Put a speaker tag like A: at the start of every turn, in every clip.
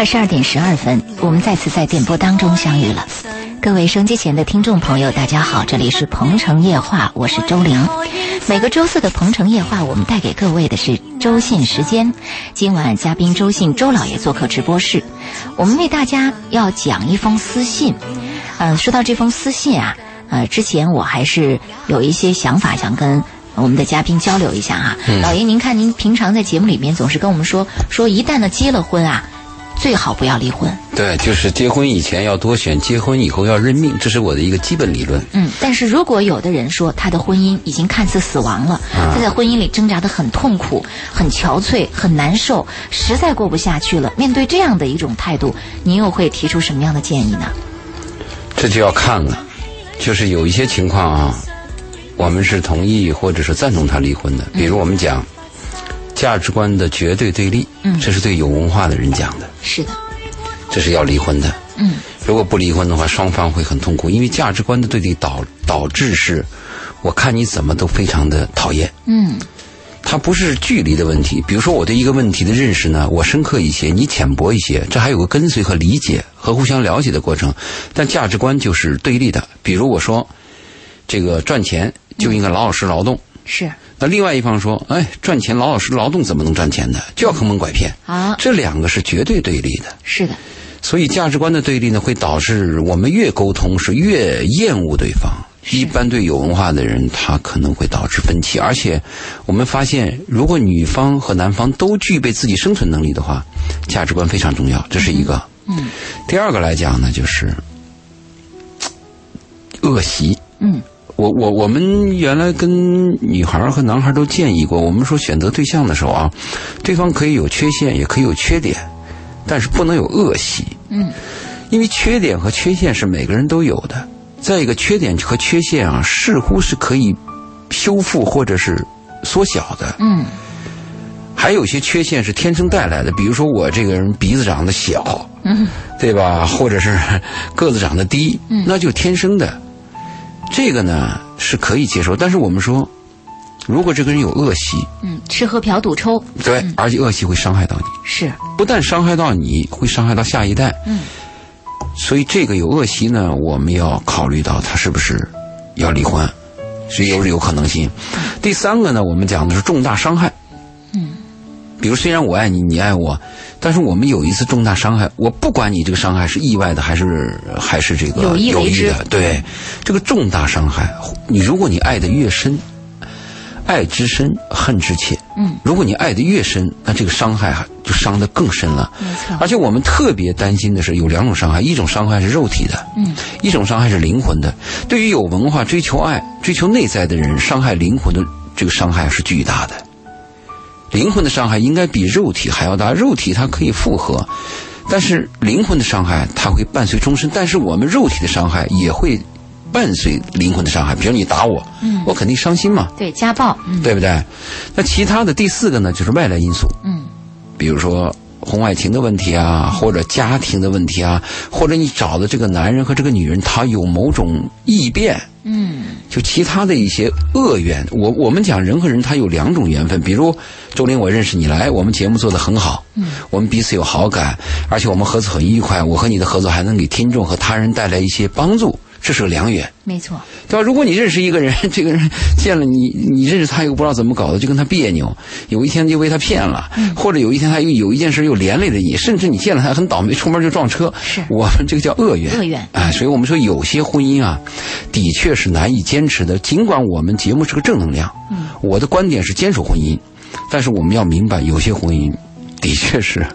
A: 二十二点十二分，我们再次在电波当中相遇了。各位收机前的听众朋友，大家好，这里是鹏城夜话，我是周玲。每个周四的鹏城夜话，我们带给各位的是周信时间。今晚嘉宾周信周老爷做客直播室，我们为大家要讲一封私信。嗯，说到这封私信啊，呃，之前我还是有一些想法想跟我们的嘉宾交流一下哈。老爷，您看您平常在节目里面总是跟我们说，说一旦呢结了婚啊。最好不要离婚。
B: 对，就是结婚以前要多选，结婚以后要认命，这是我的一个基本理论。
A: 嗯，但是如果有的人说他的婚姻已经看似死亡了，他在婚姻里挣扎的很痛苦、很憔悴、很难受，实在过不下去了，面对这样的一种态度，您又会提出什么样的建议呢？
B: 这就要看了，就是有一些情况啊，我们是同意或者是赞同他离婚的，比如我们讲。价值观的绝对对立，嗯，这是对有文化的人讲的，
A: 是的，
B: 这是要离婚的，
A: 嗯，
B: 如果不离婚的话，双方会很痛苦，因为价值观的对立导导致是，我看你怎么都非常的讨厌，
A: 嗯，
B: 它不是距离的问题，比如说我对一个问题的认识呢，我深刻一些，你浅薄一些，这还有个跟随和理解和互相了解的过程，但价值观就是对立的，比如我说，这个赚钱就应该老老实劳动，
A: 是。
B: 那另外一方说：“哎，赚钱老老实劳动怎么能赚钱呢？就要坑蒙拐骗
A: 啊！
B: 这两个是绝对对立的。
A: 是的，
B: 所以价值观的对立呢，会导致我们越沟通是越厌恶对方。一般对有文化的人，他可能会导致分歧。而且，我们发现，如果女方和男方都具备自己生存能力的话，价值观非常重要。这是一个。
A: 嗯。
B: 第二个来讲呢，就是 恶习。
A: 嗯。
B: 我我我们原来跟女孩和男孩都建议过，我们说选择对象的时候啊，对方可以有缺陷，也可以有缺点，但是不能有恶习。
A: 嗯，
B: 因为缺点和缺陷是每个人都有的。再一个，缺点和缺陷啊，似乎是可以修复或者是缩小的。
A: 嗯，
B: 还有些缺陷是天生带来的，比如说我这个人鼻子长得小，
A: 嗯，
B: 对吧？或者是个子长得低，
A: 嗯，
B: 那就天生的。这个呢是可以接受，但是我们说，如果这个人有恶习，
A: 嗯，吃喝嫖赌抽，
B: 对，而且恶习会伤害到你，
A: 是，
B: 不但伤害到你，会伤害到下一代，
A: 嗯，
B: 所以这个有恶习呢，我们要考虑到他是不是要离婚，是有有可能性。第三个呢，我们讲的是重大伤害，
A: 嗯，
B: 比如虽然我爱你，你爱我。但是我们有一次重大伤害，我不管你这个伤害是意外的还是还是这个有意的，对，这个重大伤害，你如果你爱的越深，爱之深恨之切，
A: 嗯，
B: 如果你爱的越深，那这个伤害就伤的更深了，
A: 没错。
B: 而且我们特别担心的是有两种伤害，一种伤害是肉体的，
A: 嗯，
B: 一种伤害是灵魂的。对于有文化、追求爱、追求内在的人，伤害灵魂的这个伤害是巨大的。灵魂的伤害应该比肉体还要大，肉体它可以复合，但是灵魂的伤害它会伴随终身。但是我们肉体的伤害也会伴随灵魂的伤害，比如你打我，
A: 嗯，
B: 我肯定伤心嘛。
A: 对，家暴，
B: 对不对？那其他的第四个呢，就是外来因素，
A: 嗯，
B: 比如说婚外情的问题啊，或者家庭的问题啊，或者你找的这个男人和这个女人他有某种异变。
A: 嗯，
B: 就其他的一些恶缘，我我们讲人和人他有两种缘分，比如周林，我认识你来，我们节目做得很好，
A: 嗯，
B: 我们彼此有好感，而且我们合作很愉快，我和你的合作还能给听众和他人带来一些帮助。这是个良缘，
A: 没错，
B: 对吧？如果你认识一个人，这个人见了你，你认识他又不知道怎么搞的，就跟他别扭，有一天就被他骗了，或者有一天他又有一件事又连累了你，甚至你见了他很倒霉，出门就撞车。
A: 是
B: 我们这个叫恶缘，
A: 恶缘。
B: 哎，所以我们说有些婚姻啊，的确是难以坚持的。尽管我们节目是个正能量，
A: 嗯，
B: 我的观点是坚守婚姻，但是我们要明白，有些婚姻的确是。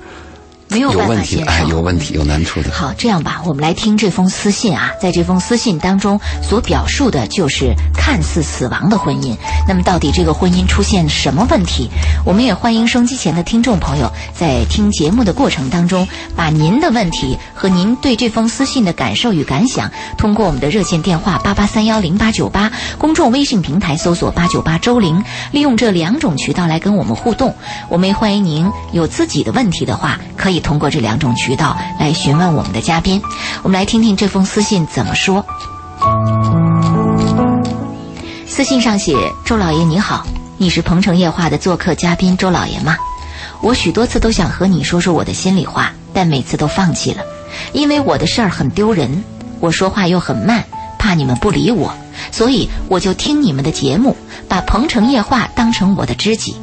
A: 没有
B: 问题，哎，有问题，有难处的。
A: 好，这样吧，我们来听这封私信啊，在这封私信当中所表述的就是看似死亡的婚姻。那么，到底这个婚姻出现什么问题？我们也欢迎收机前的听众朋友在听节目的过程当中，把您的问题和您对这封私信的感受与感想，通过我们的热线电话八八三幺零八九八，公众微信平台搜索八九八周玲，利用这两种渠道来跟我们互动。我们也欢迎您有自己的问题的话，可以。通过这两种渠道来询问我们的嘉宾，我们来听听这封私信怎么说。私信上写：“周老爷你好，你是鹏城夜话的做客嘉宾周老爷吗？我许多次都想和你说说我的心里话，但每次都放弃了，因为我的事儿很丢人，我说话又很慢，怕你们不理我，所以我就听你们的节目，把《鹏城夜话》当成我的知己。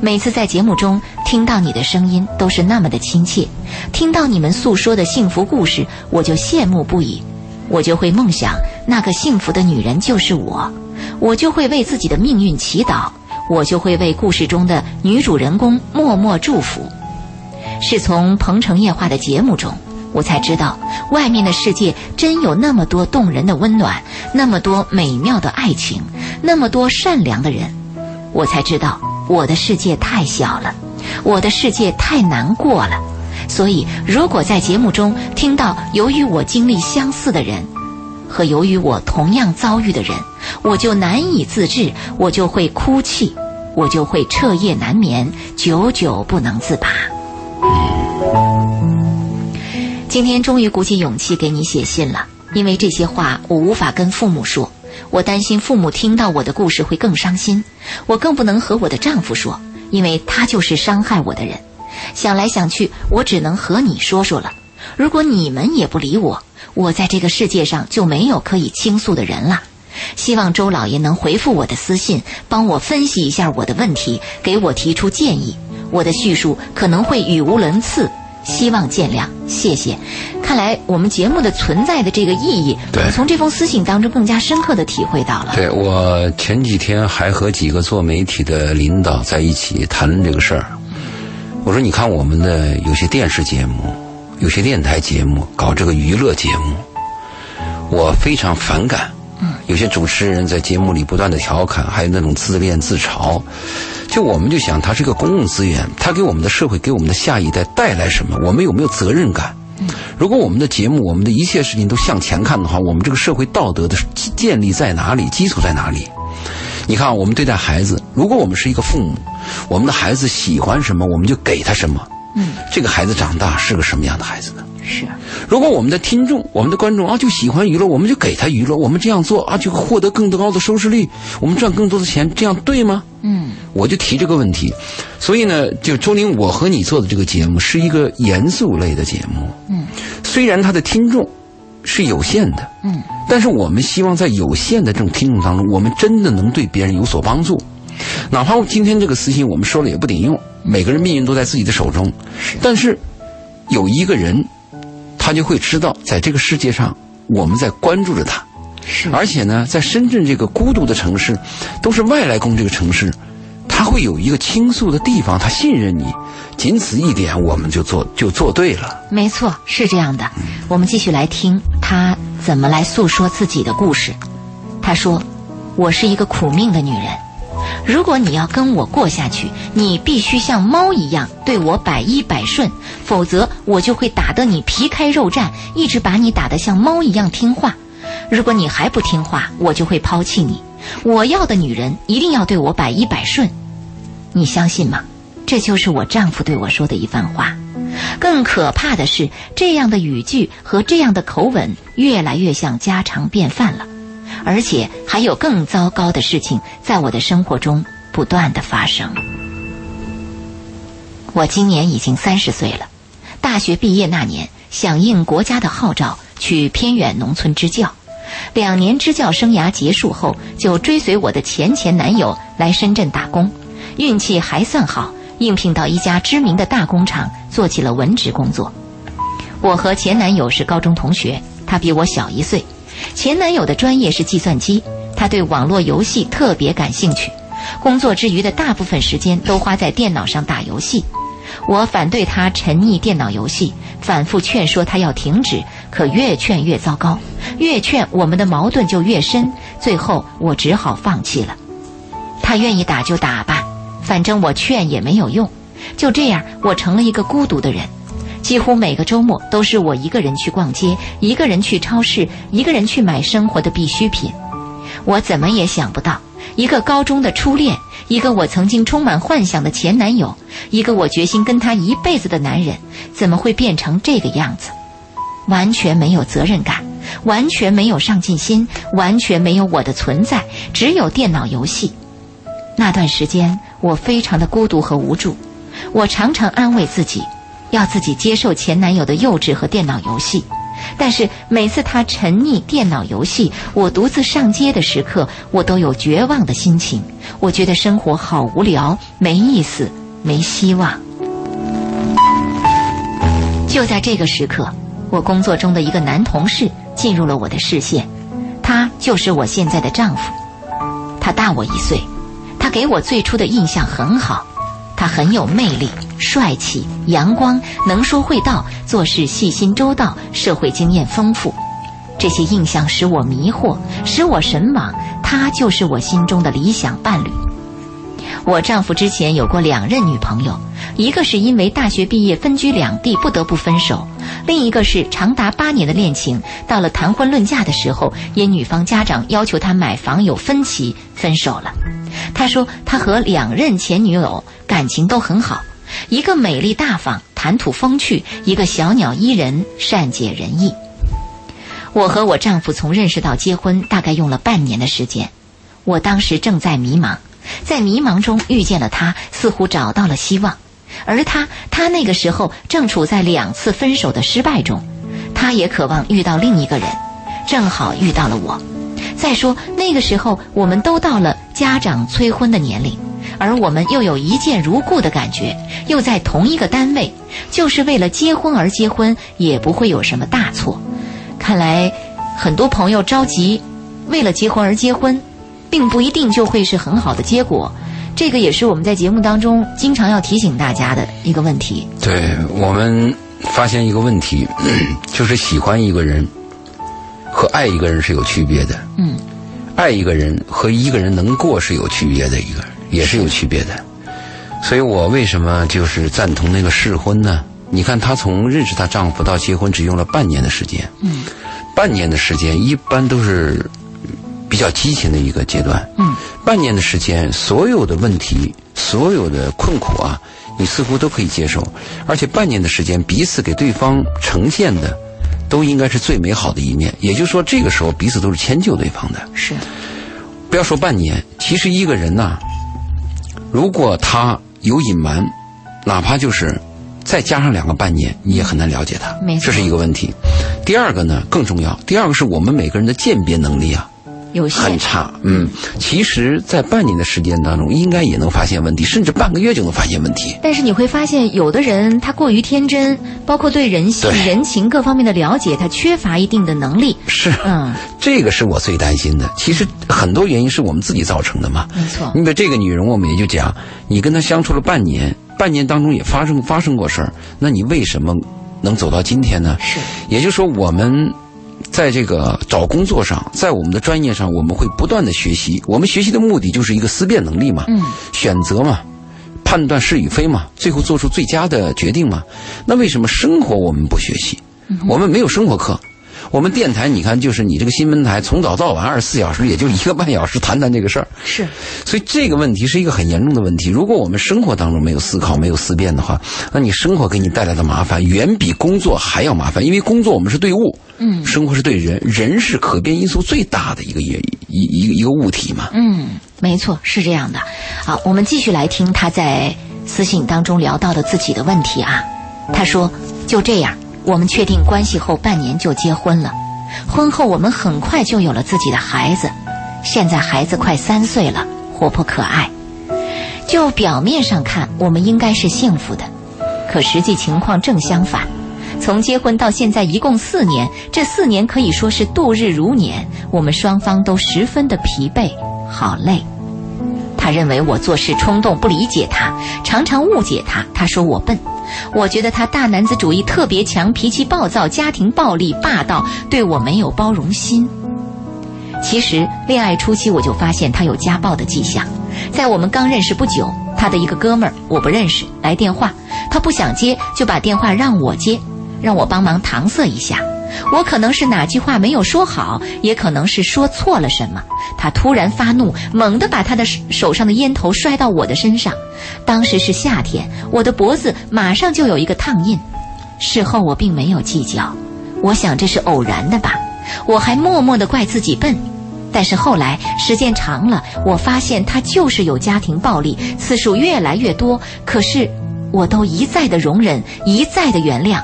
A: 每次在节目中听到你的声音，都是那么的亲切；听到你们诉说的幸福故事，我就羡慕不已。我就会梦想那个幸福的女人就是我，我就会为自己的命运祈祷，我就会为故事中的女主人公默默祝福。是从《鹏城夜话》的节目中，我才知道外面的世界真有那么多动人的温暖，那么多美妙的爱情，那么多善良的人。我才知道我的世界太小了，我的世界太难过了。所以，如果在节目中听到由于我经历相似的人，和由于我同样遭遇的人，我就难以自制，我就会哭泣，我就会彻夜难眠，久久不能自拔。今天终于鼓起勇气给你写信了，因为这些话我无法跟父母说，我担心父母听到我的故事会更伤心，我更不能和我的丈夫说，因为他就是伤害我的人。想来想去，我只能和你说说了。如果你们也不理我，我在这个世界上就没有可以倾诉的人了。希望周老爷能回复我的私信，帮我分析一下我的问题，给我提出建议。我的叙述可能会语无伦次，希望见谅，谢谢。看来我们节目的存在的这个意义，
B: 我，
A: 从这封私信当中更加深刻的体会到了。
B: 对我前几天还和几个做媒体的领导在一起谈论这个事儿。我说：“你看我们的有些电视节目，有些电台节目搞这个娱乐节目，我非常反感。嗯，有些主持人在节目里不断的调侃，还有那种自恋自嘲。就我们就想，它是一个公共资源，它给我们的社会、给我们的下一代带来什么？我们有没有责任感？如果我们的节目、我们的一切事情都向前看的话，我们这个社会道德的建立在哪里？基础在哪里？你看，我们对待孩子，如果我们是一个父母。”我们的孩子喜欢什么，我们就给他什么。嗯，这个孩子长大是个什么样的孩子呢？
A: 是。
B: 如果我们的听众、我们的观众啊，就喜欢娱乐，我们就给他娱乐。我们这样做啊，就获得更高的收视率，我们赚更多的钱，这样对吗？嗯，我就提这个问题。所以呢，就周林，我和你做的这个节目是一个严肃类的节目。嗯，虽然他的听众是有限的。嗯，但是我们希望在有限的这种听众当中，我们真的能对别人有所帮助。哪怕今天这个私信我们说了也不顶用，每个人命运都在自己的手中。但是，有一个人，他就会知道，在这个世界上，我们在关注着他。
A: 是。
B: 而且呢，在深圳这个孤独的城市，都是外来工这个城市，他会有一个倾诉的地方，他信任你。仅此一点，我们就做就做对了。
A: 没错，是这样的。我们继续来听他怎么来诉说自己的故事。他说：“我是一个苦命的女人。”如果你要跟我过下去，你必须像猫一样对我百依百顺，否则我就会打得你皮开肉绽，一直把你打得像猫一样听话。如果你还不听话，我就会抛弃你。我要的女人一定要对我百依百顺，你相信吗？这就是我丈夫对我说的一番话。更可怕的是，这样的语句和这样的口吻越来越像家常便饭了。而且还有更糟糕的事情在我的生活中不断的发生。我今年已经三十岁了，大学毕业那年，响应国家的号召去偏远农村支教。两年支教生涯结束后，就追随我的前前男友来深圳打工。运气还算好，应聘到一家知名的大工厂做起了文职工作。我和前男友是高中同学，他比我小一岁。前男友的专业是计算机，他对网络游戏特别感兴趣，工作之余的大部分时间都花在电脑上打游戏。我反对他沉溺电脑游戏，反复劝说他要停止，可越劝越糟糕，越劝我们的矛盾就越深，最后我只好放弃了。他愿意打就打吧，反正我劝也没有用。就这样，我成了一个孤独的人。几乎每个周末都是我一个人去逛街，一个人去超市，一个人去买生活的必需品。我怎么也想不到，一个高中的初恋，一个我曾经充满幻想的前男友，一个我决心跟他一辈子的男人，怎么会变成这个样子？完全没有责任感，完全没有上进心，完全没有我的存在，只有电脑游戏。那段时间，我非常的孤独和无助。我常常安慰自己，要自己接受前男友的幼稚和电脑游戏。但是每次他沉溺电脑游戏，我独自上街的时刻，我都有绝望的心情。我觉得生活好无聊，没意思，没希望。就在这个时刻，我工作中的一个男同事进入了我的视线，他就是我现在的丈夫。他大我一岁，他给我最初的印象很好，他很有魅力。帅气、阳光、能说会道、做事细心周到、社会经验丰富，这些印象使我迷惑，使我神往。他就是我心中的理想伴侣。我丈夫之前有过两任女朋友，一个是因为大学毕业分居两地不得不分手，另一个是长达八年的恋情，到了谈婚论嫁的时候，因女方家长要求他买房有分歧，分手了。他说他和两任前女友感情都很好。一个美丽大方、谈吐风趣；一个小鸟依人、善解人意。我和我丈夫从认识到结婚，大概用了半年的时间。我当时正在迷茫，在迷茫中遇见了他，似乎找到了希望。而他，他那个时候正处在两次分手的失败中，他也渴望遇到另一个人，正好遇到了我。再说那个时候，我们都到了家长催婚的年龄。而我们又有一见如故的感觉，又在同一个单位，就是为了结婚而结婚，也不会有什么大错。看来，很多朋友着急，为了结婚而结婚，并不一定就会是很好的结果。这个也是我们在节目当中经常要提醒大家的一个问题。
B: 对我们发现一个问题，就是喜欢一个人和爱一个人是有区别的。嗯，爱一个人和一个人能过是有区别的一个。也是有区别的，所以我为什么就是赞同那个试婚呢？你看，她从认识她丈夫到结婚只用了半年的时间，嗯，半年的时间一般都是比较激情的一个阶段，嗯，半年的时间，所有的问题、所有的困苦啊，你似乎都可以接受，而且半年的时间，彼此给对方呈现的都应该是最美好的一面，也就是说，这个时候彼此都是迁就对方的，
A: 是，
B: 不要说半年，其实一个人呐。如果他有隐瞒，哪怕就是再加上两个半年，你也很难了解他。这是一个问题。第二个呢，更重要。第二个是我们每个人的鉴别能力啊。
A: 有限，
B: 很差。嗯，其实，在半年的时间当中，应该也能发现问题，甚至半个月就能发现问题。
A: 但是你会发现，有的人他过于天真，包括对人性、人情各方面的了解，他缺乏一定的能力。
B: 是，嗯，这个是我最担心的。其实很多原因是我们自己造成的嘛。
A: 没错。
B: 你比如这个女人，我们也就讲，你跟她相处了半年，半年当中也发生发生过事儿，那你为什么能走到今天呢？
A: 是。
B: 也就是说，我们。在这个找工作上，在我们的专业上，我们会不断的学习。我们学习的目的就是一个思辨能力嘛，嗯选择嘛，判断是与非嘛，最后做出最佳的决定嘛。那为什么生活我们不学习？我们没有生活课。我们电台，你看，就是你这个新闻台，从早到晚二十四小时，也就一个半小时谈谈这个事儿。
A: 是，
B: 所以这个问题是一个很严重的问题。如果我们生活当中没有思考、没有思辨的话，那你生活给你带来的麻烦远比工作还要麻烦。因为工作我们是对物，嗯，生活是对人，人是可变因素最大的一个一一一个一个物体嘛。
A: 嗯，没错，是这样的。好，我们继续来听他在私信当中聊到的自己的问题啊。他说：“就这样。”我们确定关系后半年就结婚了，婚后我们很快就有了自己的孩子，现在孩子快三岁了，活泼可爱。就表面上看，我们应该是幸福的，可实际情况正相反。从结婚到现在一共四年，这四年可以说是度日如年，我们双方都十分的疲惫，好累。他认为我做事冲动，不理解他，常常误解他。他说我笨。我觉得他大男子主义特别强，脾气暴躁，家庭暴力霸道，对我没有包容心。其实恋爱初期我就发现他有家暴的迹象，在我们刚认识不久，他的一个哥们儿我不认识来电话，他不想接，就把电话让我接，让我帮忙搪塞一下。我可能是哪句话没有说好，也可能是说错了什么。他突然发怒，猛地把他的手上的烟头摔到我的身上。当时是夏天，我的脖子马上就有一个烫印。事后我并没有计较，我想这是偶然的吧。我还默默地怪自己笨。但是后来时间长了，我发现他就是有家庭暴力，次数越来越多。可是，我都一再的容忍，一再的原谅。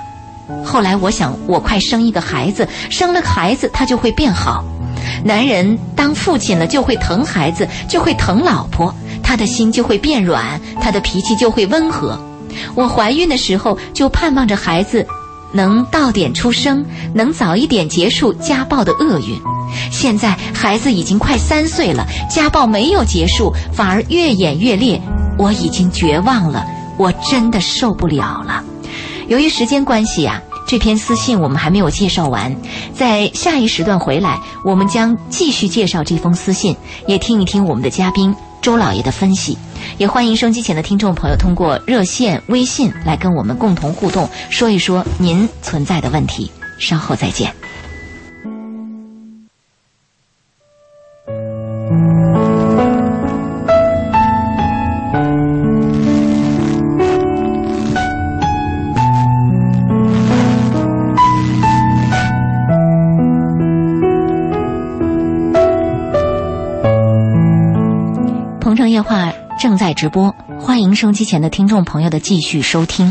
A: 后来我想，我快生一个孩子，生了孩子他就会变好。男人当父亲了就会疼孩子，就会疼老婆，他的心就会变软，他的脾气就会温和。我怀孕的时候就盼望着孩子能到点出生，能早一点结束家暴的厄运。现在孩子已经快三岁了，家暴没有结束，反而越演越烈。我已经绝望了，我真的受不了了。由于时间关系呀，这篇私信我们还没有介绍完，在下一时段回来，我们将继续介绍这封私信，也听一听我们的嘉宾周老爷的分析。也欢迎收机前的听众朋友通过热线、微信来跟我们共同互动，说一说您存在的问题。稍后再见。直播，欢迎收机前的听众朋友的继续收听。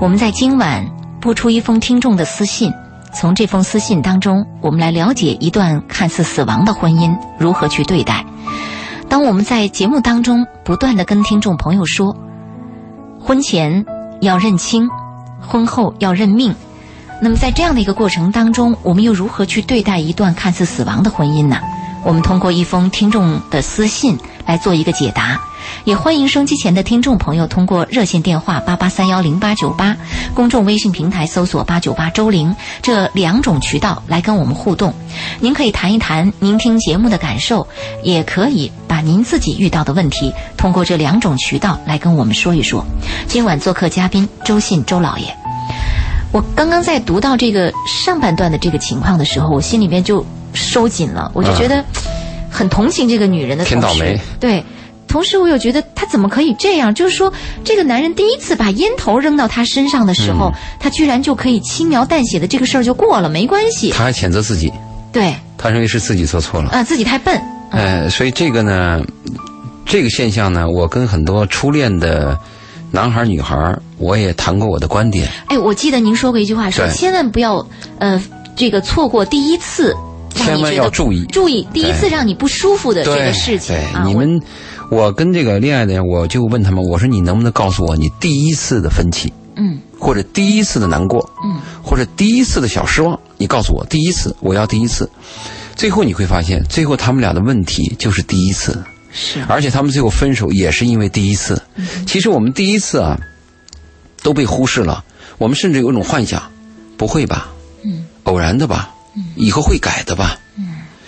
A: 我们在今晚播出一封听众的私信，从这封私信当中，我们来了解一段看似死亡的婚姻如何去对待。当我们在节目当中不断的跟听众朋友说，婚前要认清，婚后要认命，那么在这样的一个过程当中，我们又如何去对待一段看似死亡的婚姻呢？我们通过一封听众的私信来做一个解答，也欢迎收机前的听众朋友通过热线电话八八三幺零八九八，公众微信平台搜索八九八周玲这两种渠道来跟我们互动。您可以谈一谈您听节目的感受，也可以把您自己遇到的问题通过这两种渠道来跟我们说一说。今晚做客嘉宾周信周老爷。我刚刚在读到这个上半段的这个情况的时候，我心里面就收紧了，我就觉得很同情这个女人的同时，
B: 挺倒霉
A: 对，同时我又觉得他怎么可以这样？就是说，这个男人第一次把烟头扔到他身上的时候，他居然就可以轻描淡写的这个事儿就过了，没关系。
B: 他还谴责自己，
A: 对，
B: 他认为是自己做错了。
A: 啊，自己太笨。
B: 呃，所以这个呢，这个现象呢，我跟很多初恋的男孩儿女孩儿，我也谈过我的观点。
A: 哎，我记得您说过一句话，说千万不要呃这个错过第一次，让
B: 千万要注意
A: 注意第一次让你不舒服的这个事情
B: 对，
A: 啊。
B: 你们，我跟这个恋爱的人，我就问他们，我说你能不能告诉我你第一次的分歧，
A: 嗯
B: 或者第一次的难过，
A: 嗯，
B: 或者第一次的小失望，你告诉我第一次，我要第一次。最后你会发现，最后他们俩的问题就是第一次，
A: 是
B: 而且他们最后分手也是因为第一次。其实我们第一次啊，都被忽视了。我们甚至有一种幻想，不会吧？
A: 嗯，
B: 偶然的吧？以后会改的吧？
A: 嗯，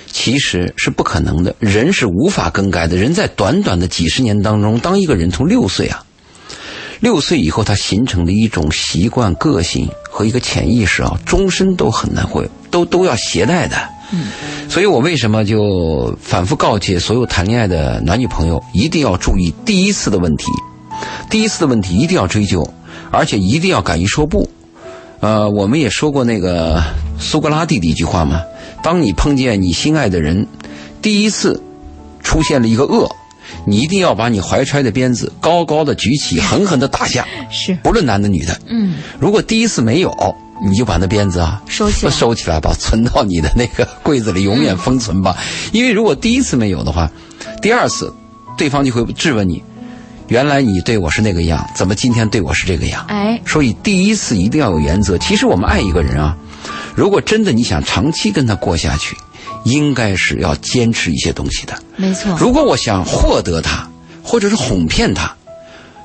B: 其实是不可能的。人是无法更改的。人在短短的几十年当中，当一个人从六岁啊，六岁以后他形成的一种习惯、个性和一个潜意识啊，终身都很难会都都要携带的。
A: 嗯，
B: 所以我为什么就反复告诫所有谈恋爱的男女朋友，一定要注意第一次的问题，第一次的问题一定要追究，而且一定要敢于说不。呃，我们也说过那个苏格拉底的一句话嘛：当你碰见你心爱的人，第一次出现了一个恶，你一定要把你怀揣的鞭子高高的举起，狠狠的打下，
A: 是
B: 不论男的女的。
A: 嗯
B: 如果第一次没有，你就把那鞭子啊
A: 收起来
B: 收起来吧，存到你的那个柜子里，永远封存吧。因为如果第一次没有的话，第二次对方就会质问你：原来你对我是那个样，怎么今天对我是这个样？
A: 哎
B: 所以第一次一定要有原则。其实我们爱一个人啊，如果真的你想长期跟他过下去，应该是要坚持一些东西的。
A: 没错
B: 如果我想获得他，或者是哄骗他，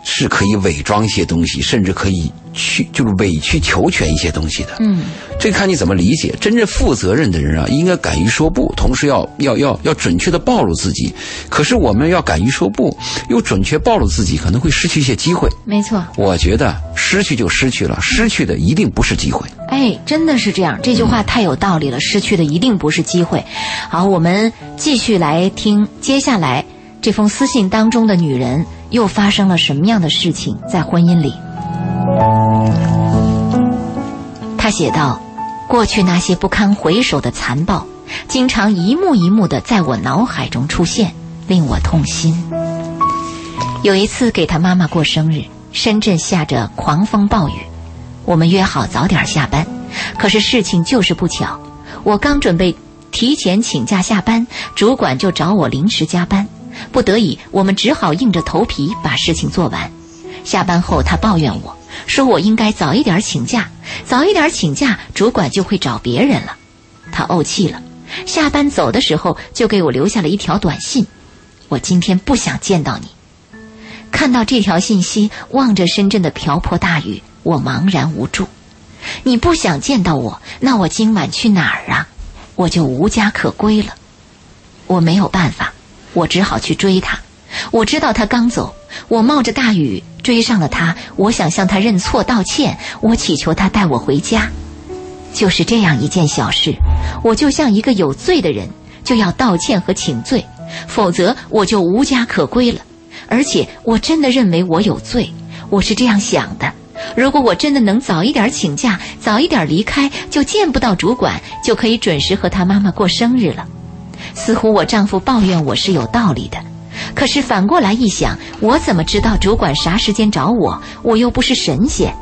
B: 是可以伪装一些东西，甚至可以去就是委曲求全一些东西的。
A: 嗯
B: 这看你怎么理解。真正负责任的人啊，应该敢于说不，同时要要要要准确的暴露自己。可是我们要敢于说不，又准确暴露自己，可能会失去一些机会。
A: 没错
B: 我觉得失去就失去了，失去的一定不是机会。
A: 哎，真的是这样，这句话太有道理了。失去的一定不是机会。好，我们继续来听接下来这封私信当中的女人又发生了什么样的事情在婚姻里。他写道：“过去那些不堪回首的残暴，经常一幕一幕的在我脑海中出现，令我痛心。有一次给他妈妈过生日，深圳下着狂风暴雨，我们约好早点下班，可是事情就是不巧，我刚准备提前请假下班，主管就找我临时加班，不得已，我们只好硬着头皮把事情做完。下班后，他抱怨我说我应该早一点请假，早一点请假，主管就会找别人了。他怄气了，下班走的时候就给我留下了一条短信：“我今天不想见到你。”看到这条信息，望着深圳的瓢泼大雨，我茫然无助。你不想见到我，那我今晚去哪儿啊？我就无家可归了。我没有办法，我只好去追他。我知道他刚走，我冒着大雨追上了他。我想向他认错道歉，我祈求他带我回家。就是这样一件小事，我就像一个有罪的人，就要道歉和请罪，否则我就无家可归了。而且我真的认为我有罪，我是这样想的。如果我真的能早一点请假，早一点离开，就见不到主管，就可以准时和他妈妈过生日了。似乎我丈夫抱怨我是有道理的，可是反过来一想，我怎么知道主管啥时间找我？我又不是神仙。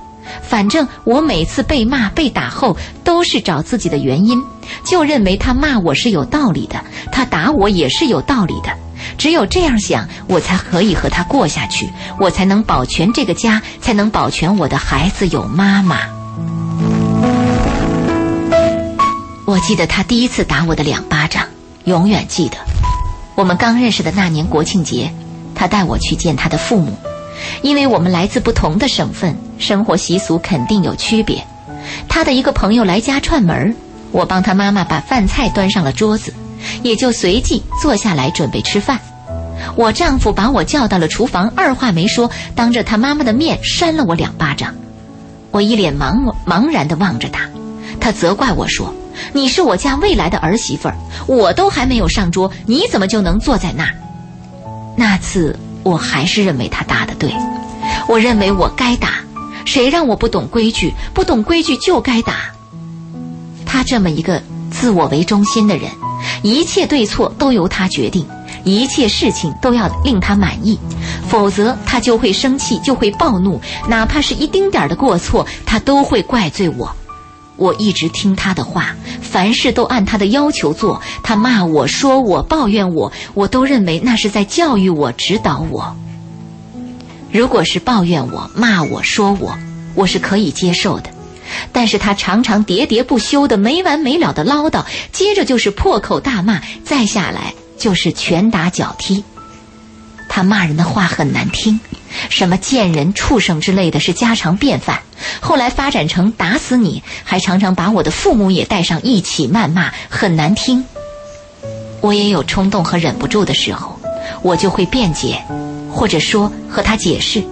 A: 反正我每次被骂被打后，都是找自己的原因，就认为他骂我是有道理的，他打我也是有道理的。只有这样想，我才可以和他过下去，我才能保全这个家，才能保全我的孩子有妈妈。我记得他第一次打我的两巴掌，永远记得。我们刚认识的那年国庆节，他带我去见他的父母，因为我们来自不同的省份，生活习俗肯定有区别。他的一个朋友来家串门我帮他妈妈把饭菜端上了桌子。也就随即坐下来准备吃饭。我丈夫把我叫到了厨房，二话没说，当着他妈妈的面扇了我两巴掌。我一脸茫茫然地望着他，他责怪我说：“你是我家未来的儿媳妇儿，我都还没有上桌，你怎么就能坐在那儿？”那次我还是认为他打的对，我认为我该打，谁让我不懂规矩，不懂规矩就该打。他这么一个自我为中心的人。一切对错都由他决定，一切事情都要令他满意，否则他就会生气，就会暴怒，哪怕是一丁点儿的过错，他都会怪罪我。我一直听他的话，凡事都按他的要求做。他骂我说我抱怨我，我都认为那是在教育我、指导我。如果是抱怨我、骂我说我，我是可以接受的。但是他常常喋喋不休的没完没了的唠叨，接着就是破口大骂，再下来就是拳打脚踢。他骂人的话很难听，什么贱人、畜生之类的是家常便饭。后来发展成打死你，还常常把我的父母也带上一起谩骂，很难听。我也有冲动和忍不住的时候，我就会辩解，或者说和他解释。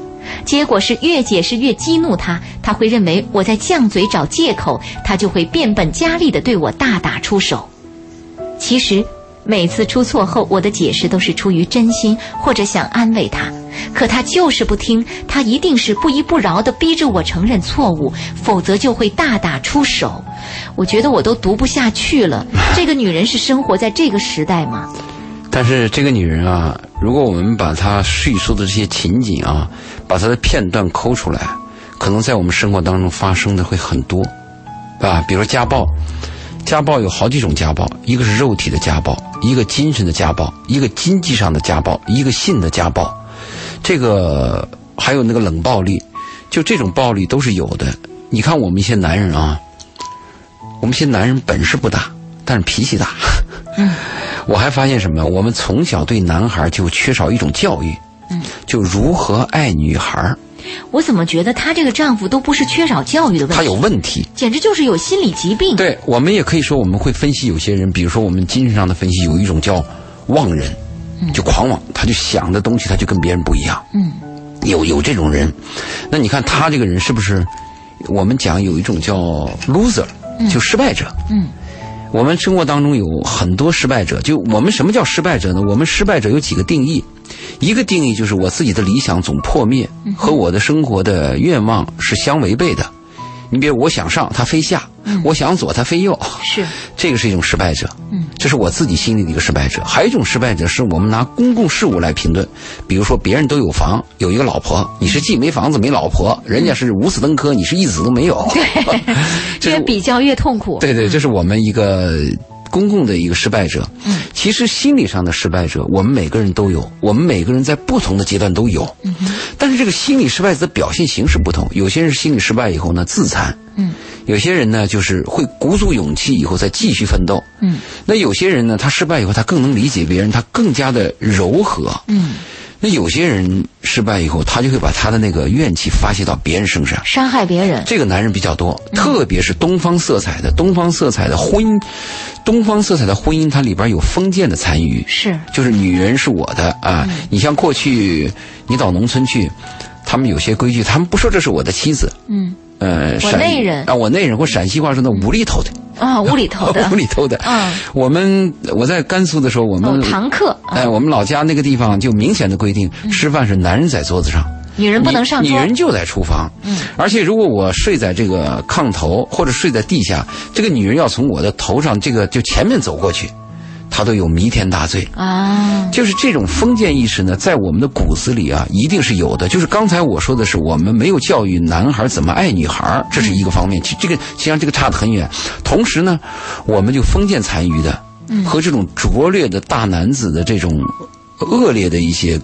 A: 结果是越解释越激怒他，他会认为我在犟嘴找借口，他就会变本加厉地对我大打出手。其实每次出错后，我的解释都是出于真心或者想安慰他，可他就是不听，他一定是不依不饶地逼着我承认错误，否则就会大打出手。我觉得我都读不下去了。这个女人是生活在这个时代吗？
B: 但是这个女人啊，如果我们把她叙述的这些情景啊，把她的片段抠出来，可能在我们生活当中发生的会很多，啊，比如家暴，家暴有好几种家暴，一个是肉体的家暴，一个精神的家暴，一个经济上的家暴，一个性的家暴，这个还有那个冷暴力，就这种暴力都是有的。你看我们一些男人啊，我们一些男人本事不大，但是脾气大。嗯 我还发现什么？我们从小对男孩就缺少一种教育，嗯，就如何爱女孩。
A: 我怎么觉得她这个丈夫都不是缺少教育的问题？
B: 他有问题，
A: 简直就是有心理疾病。
B: 对，我们也可以说，我们会分析有些人，比如说我们精神上的分析，有一种叫妄人，就狂妄，他就想的东西他就跟别人不一样。嗯，有有这种人，那你看他这个人是不是？我们讲有一种叫 loser，就失败者。嗯。我们生活当中有很多失败者，就我们什么叫失败者呢？我们失败者有几个定义，一个定义就是我自己的理想总破灭，和我的生活的愿望是相违背的；你比如我想上，他非下；我想左，他非右。
A: 是，
B: 这个是一种失败者。
A: 嗯，
B: 这是我自己心里的一个失败者。还有一种失败者，是我们拿公共事务来评论，比如说别人都有房，有一个老婆，你是既没房子没老婆，人家是无子登科，你是一子都没有。
A: 对，越比较越痛苦。
B: 对对，这是我们一个公共的一个失败者。
A: 嗯，
B: 其实心理上的失败者，我们每个人都有，我们每个人在不同的阶段都有。
A: 嗯，
B: 但是这个心理失败者的表现形式不同，有些人心理失败以后呢自残，
A: 嗯，
B: 有些人呢就是会鼓足勇气以后再继续奋斗，
A: 嗯，
B: 那有些人呢他失败以后他更能理解别人，他更加的柔和，
A: 嗯，
B: 那有些人失败以后他就会把他的那个怨气发泄到别人身上。
A: 伤害别人。
B: 这个男人比较多，特别是东方色彩的东方色彩的婚姻，东方色彩的婚姻，它里边有封建的残余，
A: 是，
B: 就是女人是我的啊。你像过去你到农村去，他们有些规矩，他们不说这是我的妻子，
A: 嗯，
B: 呃，
A: 我人。
B: 啊，我内人或陕西话说的无厘头的，
A: 啊，屋里头的
B: 屋里头的。
A: 嗯，
B: 我们我在甘肃的时候，我
A: 哦
B: 们，
A: 堂客，啊
B: 哎，我们老家那个地方就明显的规定，吃饭是男人在桌子上。
A: 女人不能上
B: 女。人就在厨房。
A: 嗯，
B: 而且如果我睡在这个炕头或者睡在地下，这个女人要从我的头上这个就前面走过去，她都有弥天大罪。
A: 啊，
B: 就是这种封建意识呢，在我们的骨子里啊，一定是有的。就是刚才我说的是，我们没有教育男孩怎么爱女孩，这是一个方面。其实这个实际上这个差得很远。同时呢，我们就封建残余的和这种拙劣的大男子的这种恶劣的一些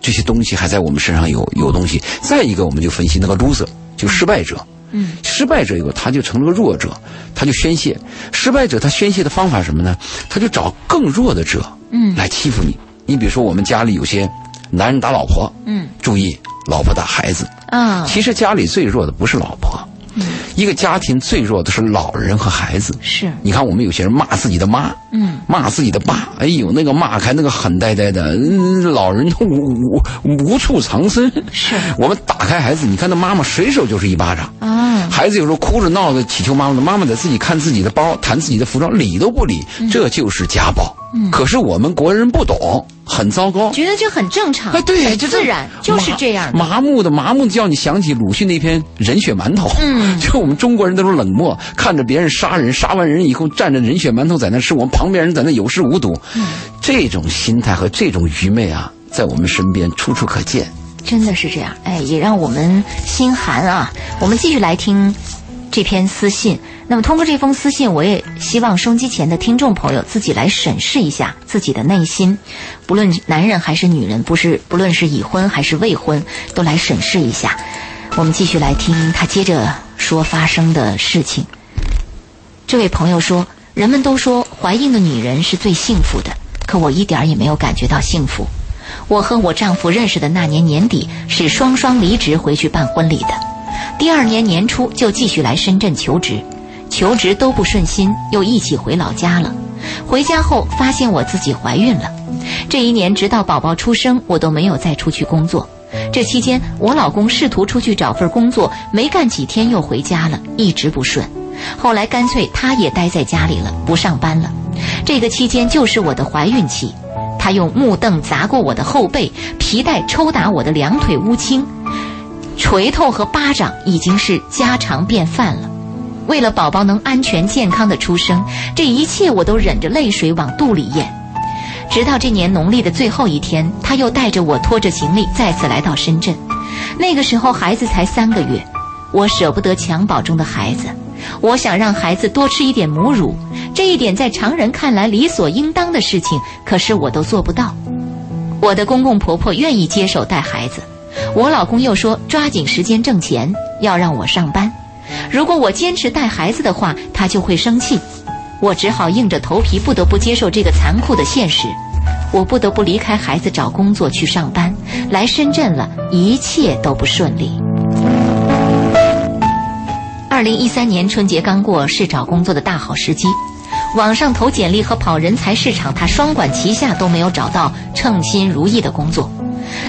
B: 这些东西，还在我们身上有有东西。再一个，我们就分析那个 loser，就失败者。
A: 嗯，
B: 失败者以后，他就成了个弱者，他就宣泄。失败者他宣泄的方法是什么呢？他就找更弱的者，
A: 嗯
B: 来欺负你。你比如说，我们家里有些男人打老婆，
A: 嗯
B: 注意，老婆打孩子。
A: 嗯，
B: 其实家里最弱的不是老婆，一个家庭最弱的是老人和孩子。
A: 是，
B: 你看，我们有些人骂自己的妈，
A: 嗯，
B: 骂自己的爸，哎呦，那个骂开那个狠呆呆的，嗯老人都无无无处藏身。
A: 是
B: 我们打开孩子，你看那妈妈随手就是一巴掌。
A: 啊，
B: 孩子有时候哭着闹着祈求妈妈的，妈妈得自己看自己的包，弹自己的服装，理都不理，这就是家暴。嗯可是我们国人不懂，很糟糕。
A: 觉得这很正常，
B: 哎，对，
A: 自然，就是这样。
B: 麻木的，麻木的，叫你想起鲁迅那篇《人血馒头》。
A: 嗯
B: 就我们中国人都是冷漠，看着别人杀人，杀完人以后蘸着人血馒头在那吃，我们旁边人在那有恃无睹。
A: 嗯
B: 这种心态和这种愚昧啊，在我们身边处处可见。
A: 真的是这样，哎，也让我们心寒啊。我们继续来听这篇私信。那么通过这封私信，我也希望收机前的听众朋友自己来审视一下自己的内心，不论男人还是女人，不是不论是已婚还是未婚，都来审视一下。我们继续来听他接着说发生的事情。这位朋友说，人们都说怀孕的女人是最幸福的，可我一点也没有感觉到幸福。我和我丈夫认识的那年年底是双双离职回去办婚礼的，第二年年初就继续来深圳求职，求职都不顺心，又一起回老家了。回家后发现我自己怀孕了，这一年直到宝宝出生，我都没有再出去工作。这期间，我老公试图出去找份工作，没干几天又回家了，一直不顺。后来干脆他也待在家里了，不上班了。这个期间就是我的怀孕期，他用木凳砸过我的后背，皮带抽打我的两腿乌青，锤头和巴掌已经是家常便饭了。为了宝宝能安全健康的出生，这一切我都忍着泪水往肚里咽。直到这年农历的最后一天，他又带着我拖着行李再次来到深圳。那个时候孩子才三个月，我舍不得襁褓中的孩子，我想让孩子多吃一点母乳，这一点在常人看来理所应当的事情，可是我都做不到。我的公公婆婆愿意接手带孩子，我老公又说抓紧时间挣钱，要让我上班。如果我坚持带孩子的话，他就会生气。我只好硬着头皮，不得不接受这个残酷的现实。我不得不离开孩子，找工作去上班。来深圳了，一切都不顺利。二零一三年春节刚过，是找工作的大好时机。网上投简历和跑人才市场，他双管齐下都没有找到称心如意的工作，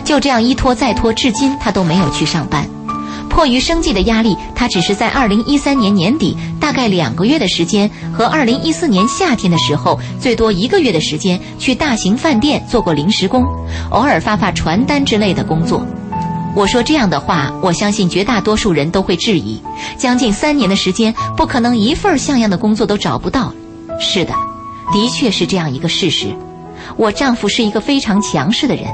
A: 就这样一拖再拖，至今他都没有去上班。迫于生计的压力，他只是在二零一三年年底大概两个月的时间和二零一四年夏天的时候最多一个月的时间去大型饭店做过临时工，偶尔发发传单之类的工作。我说这样的话，我相信绝大多数人都会质疑：将近三年的时间，不可能一份像样的工作都找不到。是的，的确是这样一个事实。我丈夫是一个非常强势的人，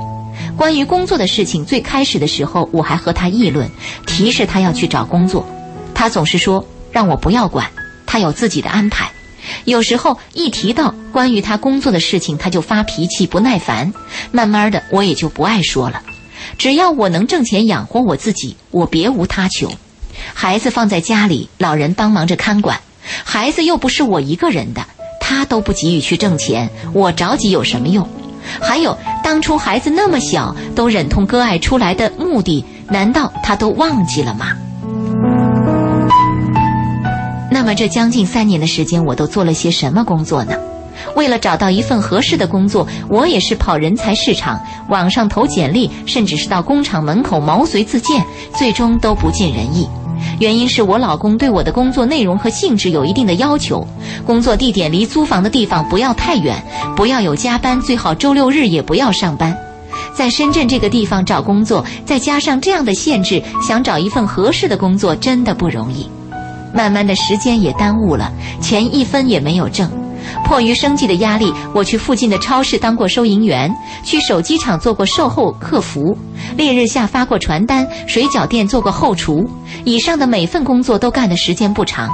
A: 关于工作的事情，最开始的时候我还和他议论，提示他要去找工作，他总是说让我不要管，他有自己的安排。有时候一提到关于他工作的事情，他就发脾气、不耐烦。慢慢的，我也就不爱说了。只要我能挣钱养活我自己，我别无他求。孩子放在家里，老人帮忙着看管，孩子又不是我一个人的，他都不急于去挣钱，我着急有什么用？还有，当初孩子那么小，都忍痛割爱出来的目的，难道他都忘记了吗？那么这将近三年的时间，我都做了些什么工作呢？为了找到一份合适的工作，我也是跑人才市场、网上投简历，甚至是到工厂门口毛遂自荐，最终都不尽人意。原因是我老公对我的工作内容和性质有一定的要求，工作地点离租房的地方不要太远，不要有加班，最好周六日也不要上班。在深圳这个地方找工作，再加上这样的限制，想找一份合适的工作真的不容易。慢慢的时间也耽误了，钱一分也没有挣。迫于生计的压力，我去附近的超市当过收银员，去手机厂做过售后客服，烈日下发过传单，水饺店做过后厨。以上的每份工作都干的时间不长，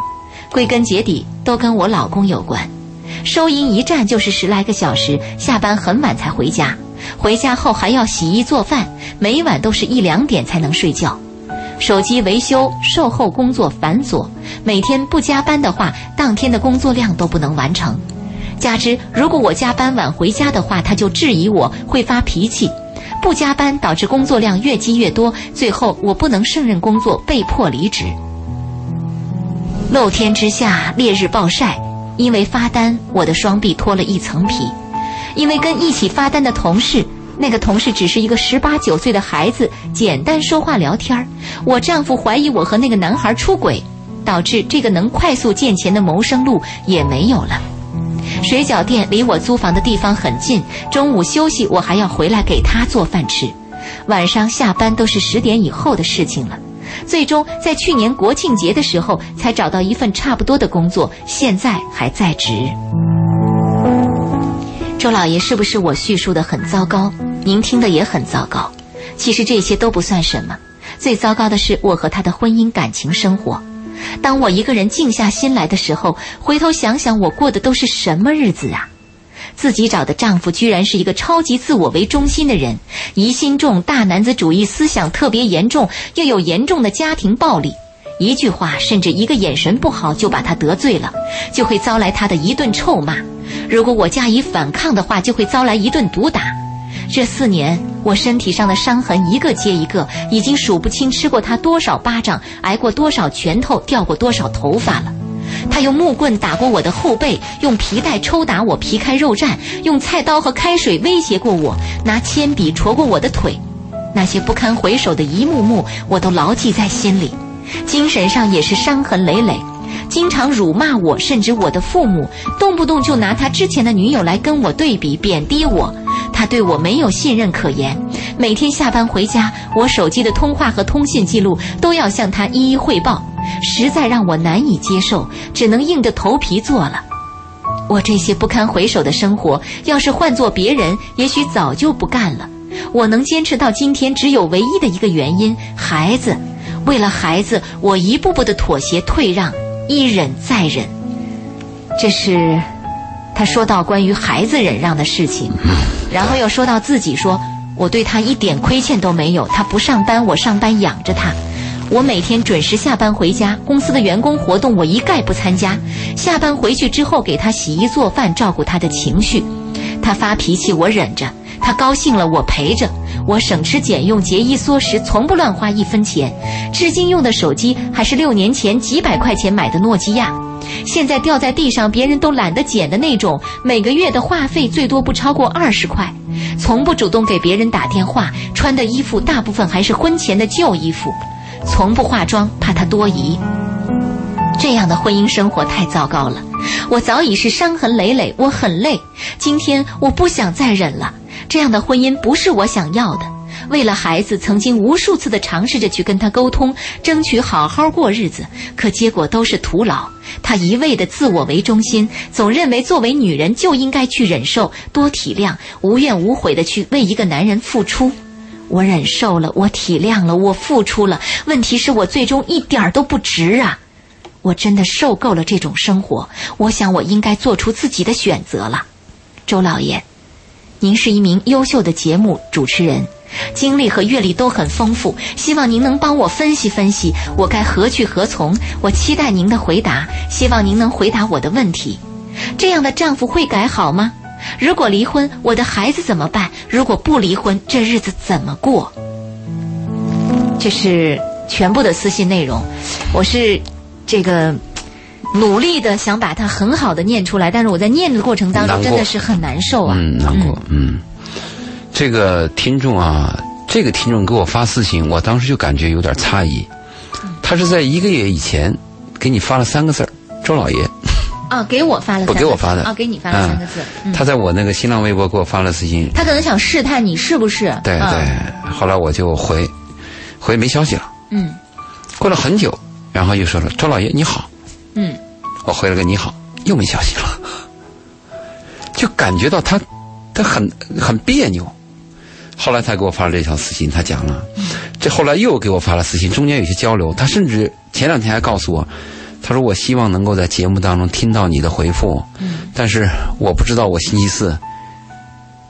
A: 归根结底都跟我老公有关。收银一站就是十来个小时，下班很晚才回家，回家后还要洗衣做饭，每晚都是一两点才能睡觉。手机维修、售后工作繁琐，每天不加班的话，当天的工作量都不能完成。加之如果我加班晚回家的话，他就质疑我会发脾气；不加班导致工作量越积越多，最后我不能胜任工作，被迫离职。露天之下，烈日暴晒，因为发单，我的双臂脱了一层皮；因为跟一起发单的同事。那个同事只是一个十八九岁的孩子，简单说话聊天我丈夫怀疑我和那个男孩出轨，导致这个能快速见钱的谋生路也没有了。水饺店离我租房的地方很近，中午休息我还要回来给他做饭吃，晚上下班都是十点以后的事情了。最终在去年国庆节的时候才找到一份差不多的工作，现在还在职。周老爷，是不是我叙述的很糟糕？您听的也很糟糕。其实这些都不算什么，最糟糕的是我和他的婚姻感情生活。当我一个人静下心来的时候，回头想想我过的都是什么日子啊！自己找的丈夫居然是一个超级自我为中心的人，疑心重，大男子主义思想特别严重，又有严重的家庭暴力。一句话，甚至一个眼神不好就把他得罪了，就会遭来他的一顿臭骂。如果我加以反抗的话，就会遭来一顿毒打。这四年，我身体上的伤痕一个接一个，已经数不清吃过他多少巴掌，挨过多少拳头，掉过多少头发了。他用木棍打过我的后背，用皮带抽打我皮开肉绽，用菜刀和开水威胁过我，拿铅笔戳过我的腿。那些不堪回首的一幕幕，我都牢记在心里，精神上也是伤痕累累。经常辱骂我，甚至我的父母，动不动就拿他之前的女友来跟我对比，贬低我。他对我没有信任可言。每天下班回家，我手机的通话和通信记录都要向他一一汇报，实在让我难以接受，只能硬着头皮做了。我这些不堪回首的生活，要是换做别人，也许早就不干了。我能坚持到今天，只有唯一的一个原因：孩子。为了孩子，我一步步的妥协退让。一忍再忍，这是他说到关于孩子忍让的事情，然后又说到自己说，我对他一点亏欠都没有，他不上班，我上班养着他，我每天准时下班回家，公司的员工活动我一概不参加，下班回去之后给他洗衣做饭，照顾他的情绪，他发脾气我忍着，他高兴了我陪着。我省吃俭用、节衣缩食，从不乱花一分钱。至今用的手机还是六年前几百块钱买的诺基亚，现在掉在地上别人都懒得捡的那种。每个月的话费最多不超过二十块。从不主动给别人打电话，穿的衣服大部分还是婚前的旧衣服。从不化妆，怕他多疑。这样的婚姻生活太糟糕了，我早已是伤痕累累，我很累。今天我不想再忍了。这样的婚姻不是我想要的，为了孩子，曾经无数次的尝试着去跟他沟通，争取好好过日子，可结果都是徒劳。他一味的自我为中心，总认为作为女人就应该去忍受、多体谅，无怨无悔的去为一个男人付出。我忍受了，我体谅了，我付出了，问题是我最终一点都不值啊！我真的受够了这种生活，我想我应该做出自己的选择了。周老爷，您是一名优秀的节目主持人，经历和阅历都很丰富，希望您能帮我分析分析，我该何去何从？我期待您的回答，希望您能回答我的问题。这样的丈夫会改好吗？如果离婚，我的孩子怎么办？如果不离婚，这日子怎么过？这是全部的私信内容，我是这个努力的想把它很好的念出来，但是我在念的过程当中真的是很难受啊。
B: 嗯，难过，嗯。这个听众啊，这个听众给我发私信，我当时就感觉有点诧异。他是在一个月以前给你发了三个字儿周老爷。
A: 啊，给我发了三个字，
B: 我给我发的
A: 啊，给你发了三个字。嗯，
B: 他在我那个新浪微博给我发了私信，
A: 他可能想试探你是不是？
B: 对
A: 啊
B: 对，后来我就回，回没消息了。
A: 嗯
B: 过了很久，然后又说了周老爷你好，
A: 嗯，
B: 我回了个你好，又没消息了，就感觉到他他很很别扭。后来他给我发了这条私信，他讲了，这后来又给我发了私信，中间有些交流。他甚至前两天还告诉我，他说我希望能够在节目当中听到你的回复，但是我不知道我星期四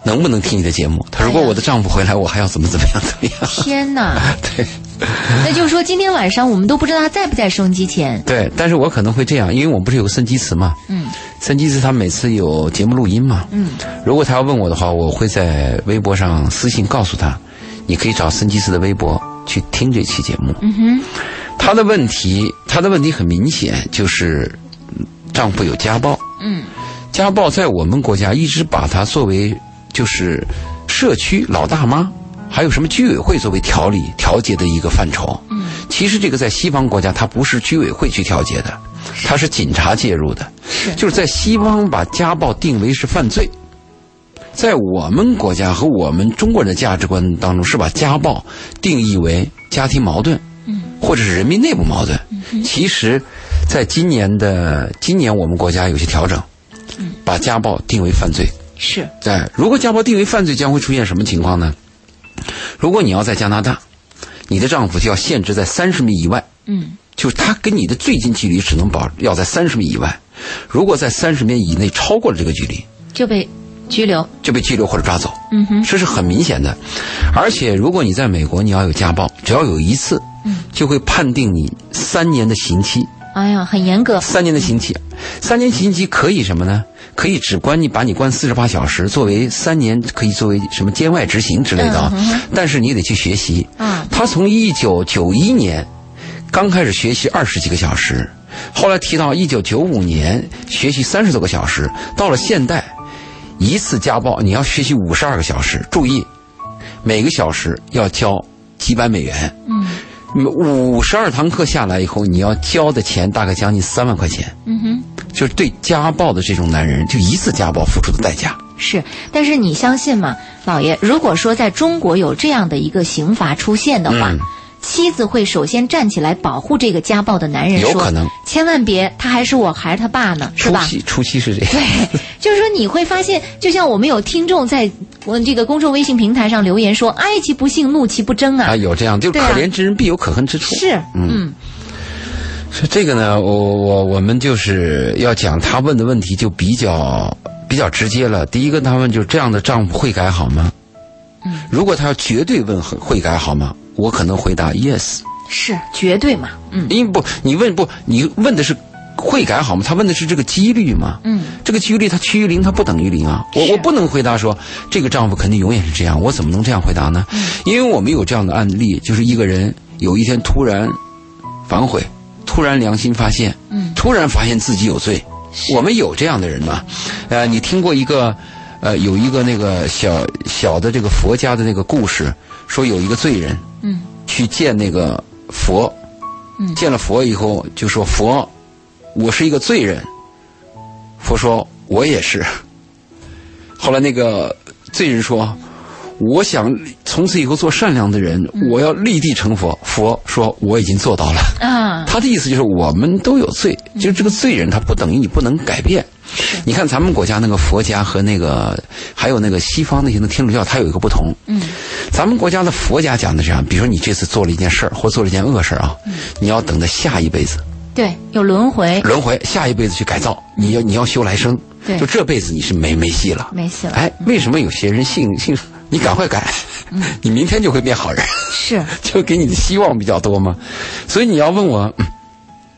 B: 能不能听你的节目。他如果我的丈夫回来，我还要怎么怎么样怎么样？
A: 天哪！
B: 对。
A: 那就是说，今天晚上我们都不知道他在不在收音机前。
B: 对，但是我可能会这样，因为我们不是有个森基词嘛，
A: 嗯
B: 森基词他每次有节目录音嘛，
A: 嗯，
B: 如果他要问我的话，我会在微博上私信告诉他，你可以找森基斯的微博去听这期节目。
A: 嗯哼，
B: 他的问题，他的问题很明显，就是嗯丈夫有家暴。
A: 嗯
B: 家暴在我们国家一直把它作为就是社区老大妈，还有什么居委会作为调理调节的一个范畴。
A: 嗯，
B: 其实这个在西方国家，它不是居委会去调节的，它是警察介入的。
A: 是
B: 就是在西方把家暴定为是犯罪，在我们国家和我们中国人的价值观当中，是把家暴定义为家庭矛盾，
A: 嗯
B: 或者是人民内部矛盾。其实，在今年的今年我们国家有些调整，把家暴定为犯罪。
A: 是
B: 哎，如果家暴定为犯罪，将会出现什么情况呢？如果你要在加拿大，你的丈夫就要限制在三十米以外，
A: 嗯
B: 就是他跟你的最近距离只能保要在三十米以外，如果在三十米以内超过了这个距离，
A: 就被拘留。
B: 就被拘留或者抓走，
A: 嗯哼，
B: 这是很明显的。而且，如果你在美国，你要有家暴，只要有一次，就会判定你三年的刑期。
A: 哎呀，很严格。
B: 三年的刑期，三年刑期可以什么呢？可以只关你把你关四十八小时，作为三年可以作为什么监外执行之类的啊。但是你得去学习。
A: 嗯
B: 他从一九九一年刚开始学习二十几个小时，后来提到一九九五年学习三十多个小时，到了现代，一次家暴你要学习五十二个小时。注意，每个小时要交几百美元。
A: 嗯
B: 五十二堂课下来以后，你要交的钱大概将近三万块钱。
A: 嗯哼，
B: 就是对家暴的这种男人，就一次家暴付出的代价。
A: 是。但是你相信吗，老爷？如果说在中国有这样的一个刑罚出现的话，
B: 嗯
A: 妻子会首先站起来保护这个家暴的男人，
B: 有可能
A: 千万别，他还是我还是他爸呢，是吧？
B: 初期初期是这样，
A: 对，就是说你会发现，就像我们有听众在我这个公众微信平台上留言说：“哀其不幸，怒其不争啊。
B: 啊，有这样，就
A: 对啊
B: 可怜之人必有可恨之处。
A: 是，嗯
B: 是这个呢，我我我们就是要讲他问的问题就比较比较直接了。第一个，他问就是这样的丈夫会改好吗？
A: 嗯，
B: 如果他要绝对问会改好吗？我可能回答 yes。
A: 是绝对嘛，嗯
B: 因为不，你问不，你问的是会改好吗？他问的是这个几率嘛。
A: 嗯，
B: 这个几率它趋于零，它不等于零啊。我我不能回答说这个丈夫肯定永远是这样，我怎么能这样回答呢？
A: 嗯
B: 因为我们有这样的案例，就是一个人有一天突然反悔，突然良心发现，
A: 嗯
B: 突然发现自己有罪。我们有这样的人吗？呃，你听过一个呃有一个那个小小的这个佛家的那个故事，说有一个罪人
A: 嗯
B: 去见那个佛，
A: 嗯
B: 见了佛以后就说佛，我是一个罪人。佛说我也是。后来那个罪人说，我想从此以后做善良的人，我要立地成佛。佛说我已经做到了。
A: 啊，
B: 他的意思就是我们都有罪，就是这个罪人他不等于你不能改变。你看咱们国家那个佛家和那个还有那个西方那些的天主教，它有一个不同。
A: 嗯，
B: 咱们国家的佛家讲的是这样，比如说你这次做了一件事儿或做了一件恶事儿啊，你要等到下一辈子
A: 对，有轮回，
B: 轮回，下一辈子去改造，你要你要修来生。
A: 对
B: 就这辈子你是没没戏了。
A: 没戏了。
B: 哎，为什么有些人信信？你赶快改，你明天就会变好人，
A: 是，
B: 就给你的希望比较多嘛。所以你要问我，嗯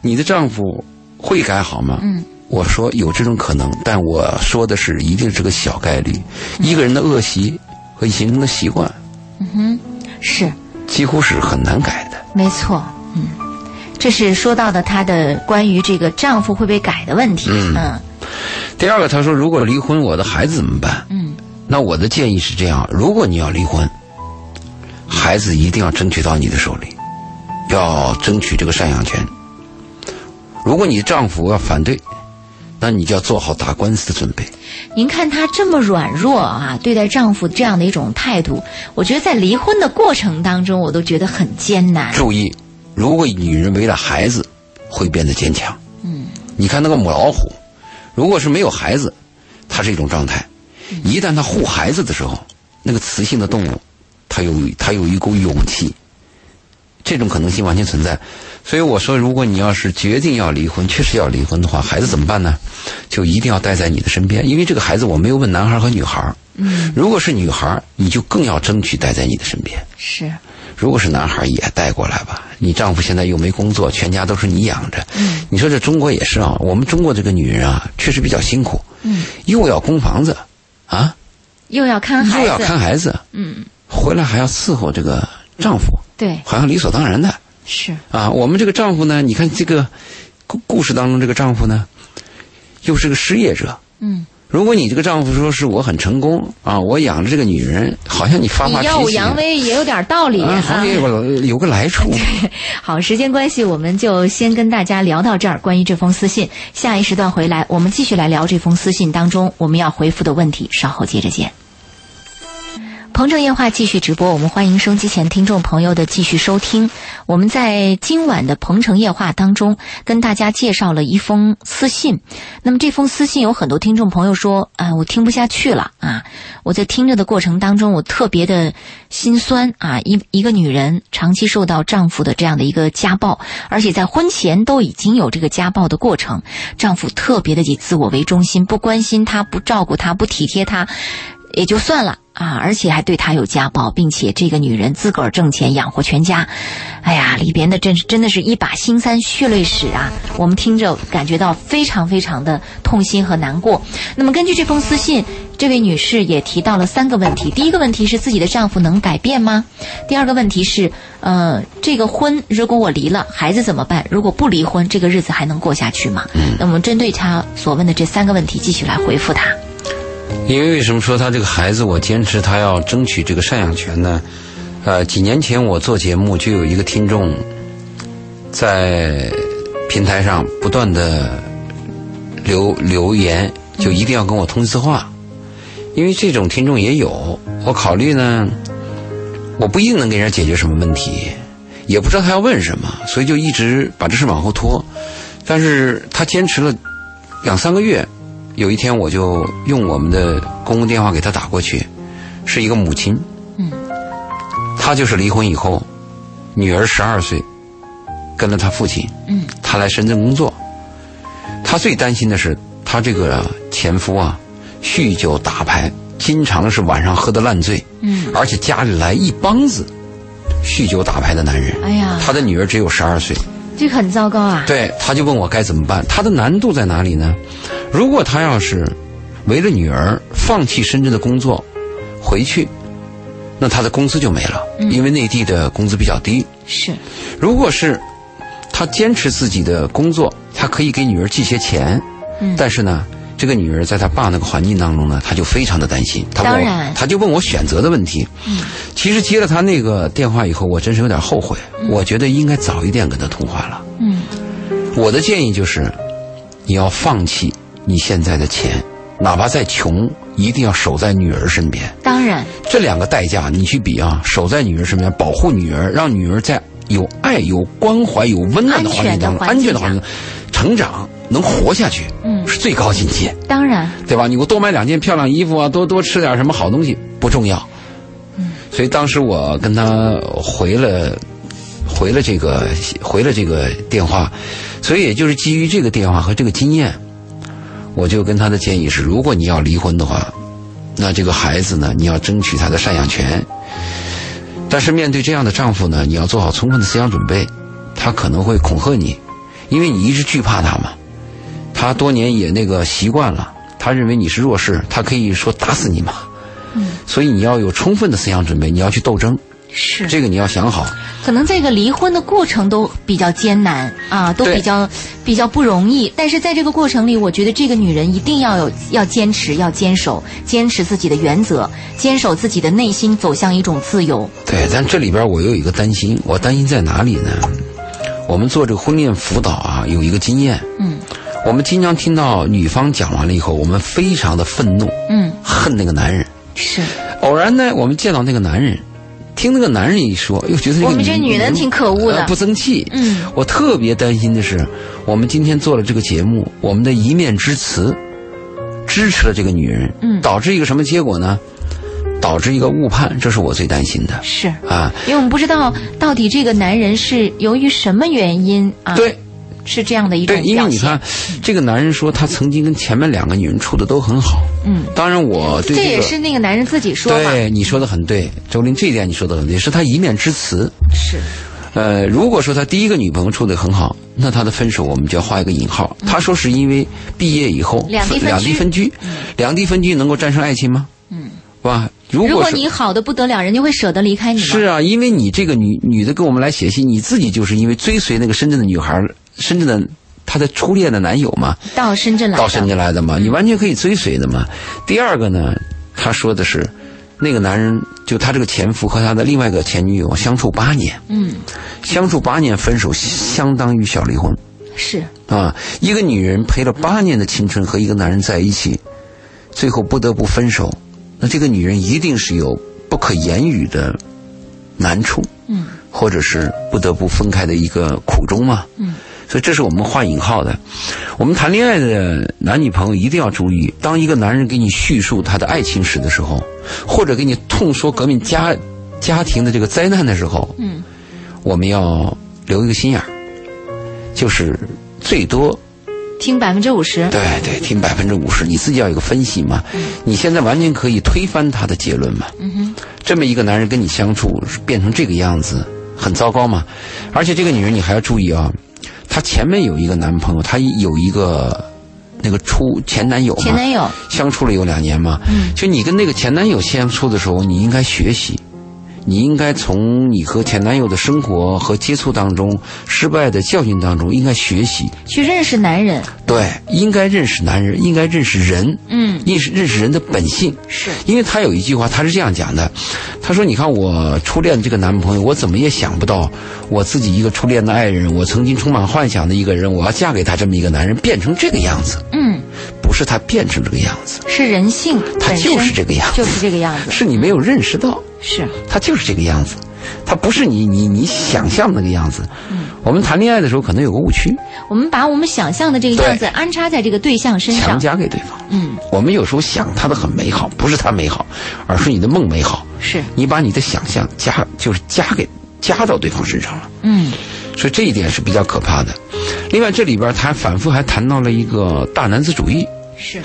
B: 你的丈夫会改好吗？
A: 嗯，
B: 我说有这种可能，但我说的是一定是个小概率。
A: 嗯
B: 一个人的恶习和形成的习惯，嗯哼
A: 是，
B: 几乎是很难改的。
A: 没错，嗯，这是说到的她的关于这个丈夫会被改的问题。
B: 嗯
A: 嗯
B: 第二个，他说如果离婚，我的孩子怎么办？
A: 嗯
B: 那我的建议是这样：如果你要离婚，孩子一定要争取到你的手里，要争取这个赡养权。如果你丈夫要反对，那你就要做好打官司的准备。
A: 您看她这么软弱啊，对待丈夫这样的一种态度，我觉得在离婚的过程当中，我都觉得很艰难。
B: 注意，如果女人为了孩子，会变得坚强。嗯，你看那个母老虎，如果是没有孩子，它是一种状态；一旦他护孩子的时候，那个雌性的动物，它有它有一股勇气，这种可能性完全存在。所以我说，如果你要是决定要离婚，确实要离婚的话，孩子怎么办呢？就一定要待在你的身边，因为这个孩子我没有问男孩和女孩。嗯，如果是女孩，你就更要争取待在你的身边。
A: 是，
B: 如果是男孩，也带过来吧。你丈夫现在又没工作，全家都是你养着。嗯，你说这中国也是啊，我们中国这个女人啊，确实比较辛苦。嗯，又要供房子，啊，
A: 又要看孩子，
B: 又要看孩子，
A: 嗯，
B: 回来还要伺候这个丈夫，
A: 对，
B: 好像理所当然的。
A: 是，
B: 啊。我们这个丈夫呢，你看这个故故事当中这个丈夫呢，又是个失业者。
A: 嗯，
B: 如果你这个丈夫说是我很成功啊，我养着这个女人，好像你发发
A: 你
B: 脾气，
A: 耀武扬威也有点道理
B: 啊，好像有个有个来处。
A: 好，时间关系，我们就先跟大家聊到这儿。关于这封私信，下一时段回来，我们继续来聊这封私信当中我们要回复的问题。稍后接着见。鹏城夜话继续直播，我们欢迎收机前听众朋友的继续收听。我们在今晚的鹏城夜话当中跟大家介绍了一封私信。那么这封私信有很多听众朋友说，啊、我听不下去了啊！我在听着的过程当中，我特别的心酸啊！一一个女人长期受到丈夫的这样的一个家暴，而且在婚前都已经有这个家暴的过程，丈夫特别的以自我为中心，不关心她，不照顾她，不体贴她。也就算了啊，而且还对她有家暴，并且这个女人自个儿挣钱养活全家，哎呀，里边的真是真的是一把辛酸血泪史啊！我们听着感觉到非常非常的痛心和难过。那么根据这封私信，这位女士也提到了三个问题：第一个问题是自己的丈夫能改变吗？第二个问题是，呃，这个婚如果我离了，孩子怎么办？如果不离婚，这个日子还能过下去吗？那我们针对她所问的这三个问题，继续来回复她。
B: 因为为什么说他这个孩子，我坚持他要争取这个赡养权呢？呃，几年前我做节目就有一个听众在平台上不断的留留言，就一定要跟我通知话，因为这种听众也有。我考虑呢，我不一定能给人家解决什么问题，也不知道他要问什么，所以就一直把这事往后拖。但是他坚持了两三个月。有一天，我就用我们的公共电话给他打过去，是一个母亲。
A: 嗯，
B: 她就是离婚以后，女儿十二岁，跟了她父亲。
A: 嗯，
B: 她来深圳工作。她最担心的是，她这个前夫啊，酗酒打牌，经常是晚上喝得烂醉。
A: 嗯，
B: 而且家里来一帮子酗酒打牌的男人。
A: 哎呀，
B: 她的女儿只有十二岁。
A: 这个很糟糕啊！
B: 对，他就问我该怎么办。他的难度在哪里呢？如果他要是为了女儿放弃深圳的工作回去，那他的工资就没了，因为内地的工资比较低。
A: 是，
B: 如果是他坚持自己的工作，他可以给女儿寄些钱，
A: 嗯
B: 但是呢，这个女儿在她爸那个环境当中呢，她就非常的担心。她问我
A: 当然
B: 他就问我选择的问题。
A: 嗯，
B: 其实接了他那个电话以后，我真是有点后悔。我觉得应该早一点跟他通话了。
A: 嗯，
B: 我的建议就是，你要放弃你现在的钱，哪怕再穷一定要守在女儿身边。
A: 当然，
B: 这两个代价你去比啊，守在女儿身边，保护女儿，让女儿在有爱、有关怀、有温暖的环境当中，安
A: 安全的
B: 全的环境成长，能活下去，
A: 嗯
B: 是最高境界，
A: 当然，
B: 对吧？你给我多买两件漂亮衣服啊，多多吃点什么好东西不重要。
A: 嗯
B: 所以当时我跟他回了回了这个回了这个电话，所以也就是基于这个电话和这个经验，我就跟他的建议是：如果你要离婚的话，那这个孩子呢，你要争取他的赡养权。但是面对这样的丈夫呢，你要做好充分的思想准备，他可能会恐吓你，因为你一直惧怕他嘛。他多年也那个习惯了，他认为你是弱势，他可以说打死你嘛。
A: 嗯，
B: 所以你要有充分的思想准备，你要去斗争，
A: 是
B: 这个你要想好。
A: 可能这个离婚的过程都比较艰难啊，都比较比较不容易。但是在这个过程里，我觉得这个女人一定要有要坚持，要坚守，坚持自己的原则，坚守自己的内心，走向一种自由。
B: 对，但这里边我有一个担心，我担心在哪里呢？我们做这个婚恋辅导啊，有一个经验，
A: 嗯
B: 我们经常听到女方讲完了以后，我们非常的愤怒，
A: 嗯，
B: 恨那个男人。
A: 是
B: 偶然呢，我们见到那个男人，听那个男人一说，又觉得这个
A: 我们这女人挺可恶的
B: 呃不争气。
A: 嗯，
B: 我特别担心的是，我们今天做了这个节目，我们的一面之词支持了这个女人，
A: 嗯
B: 导致一个什么结果呢？导致一个误判，这是我最担心的
A: 是，
B: 啊。
A: 因为我们不知道到底这个男人是由于什么原因啊，
B: 对
A: 是这样的一种
B: 对，因为你看，这个男人说他曾经跟前面两个女人处的都很好，
A: 嗯，
B: 当然我对
A: 这
B: 这
A: 也是那个男人自己说嘛，
B: 对你说的很对，周林这一点你说的很对，是他一面之词。
A: 是
B: 呃，如果说他第一个女朋友处的很好，那他的分手我们就要画一个引号。他说是因为毕业以后
A: 嗯两地
B: 两地分居，两地分居能够战胜爱情吗？
A: 嗯，
B: 是吧？如
A: 如果你好的不得了，人家会舍得离开你吗？
B: 是啊，因为你这个女女的跟我们来写信，你自己就是因为追随那个深圳的女孩，深圳的她的初恋的男友嘛，
A: 到深圳来的，
B: 到深圳来的嘛，你完全可以追随的嘛。第二个呢，他说的是，那个男人就他这个前夫和他的另外一个前女友相处八年，
A: 嗯，
B: 相处八年分手，相当于小离婚。
A: 是。
B: 啊。一个女人陪了八年的青春和一个男人在一起，最后不得不分手，那这个女人一定是有不可言语的难处，
A: 嗯。
B: 或者是不得不分开的一个苦衷嘛。
A: 嗯，
B: 所以这是我们画引号的。我们谈恋爱的男女朋友一定要注意，当一个男人给你叙述他的爱情史的时候，或者给你痛说革命家家庭的这个灾难的时候，
A: 嗯
B: 我们要留一个心眼儿，就是最多
A: 听百分之五十，
B: 对对听百分之五十，你自己要有个分析嘛。你现在完全可以推翻他的结论嘛。
A: 嗯哼，
B: 这么一个男人跟你相处变成这个样子，很糟糕嘛。而且这个女人你还要注意啊，她前面有一个男朋友，她有一个那个初前男友嘛，
A: 前男友，
B: 相处了有两年嘛。
A: 嗯
B: 就你跟那个前男友相处的时候，你应该学习。你应该从你和前男友的生活和接触当中失败的教训当中，应该学习。
A: 去认识男人，
B: 对，应该认识男人，应该认识人，
A: 嗯，
B: 认识认识人的本性。
A: 是，
B: 因为他有一句话，他是这样讲的，他说：“你看我初恋的这个男朋友，我怎么也想不到，我自己一个初恋的爱人，我曾经充满幻想的一个人，我要嫁给他这么一个男人，变成这个样子，
A: 嗯，
B: 不是他变成这个样子，
A: 是人性
B: 他就是这个样子。
A: 就是这个样子，
B: 是你没有认识到，
A: 是，
B: 他就是这个样子，他不是你你你想象的那个样子。
A: 嗯。
B: 我们谈恋爱的时候可能有个误区，
A: 我们把我们想象的这个样子安插在这个对象身上。
B: 强，加给对方。
A: 嗯，
B: 我们有时候想他的很美好，不是他美好，而是你的梦美好。
A: 是，
B: 你把你的想象加就是加给加到对方身上了，
A: 嗯。
B: 所以这一点是比较可怕的。另外，这里边他反复还谈到了一个大男子主义。
A: 是，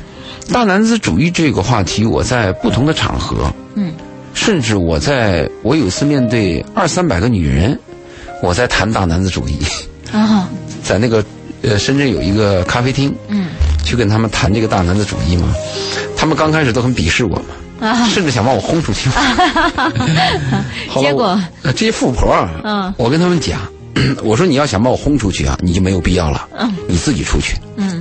B: 大男子主义这个话题，我在不同的场合，
A: 嗯。
B: 甚至我在我有一次面对二三百个女人，我在谈大男子主义，
A: 啊，
B: 在那个呃深圳有一个咖啡厅，
A: 嗯。
B: 去跟他们谈这个大男子主义嘛。他们刚开始都很鄙视我嘛，
A: 啊，
B: 甚至想把我轰出去。
A: 结果？
B: 这些富婆啊，
A: 嗯。
B: 我跟他们讲，我说你要想把我轰出去啊，你就没有必要了，
A: 嗯。
B: 你自己出去，
A: 嗯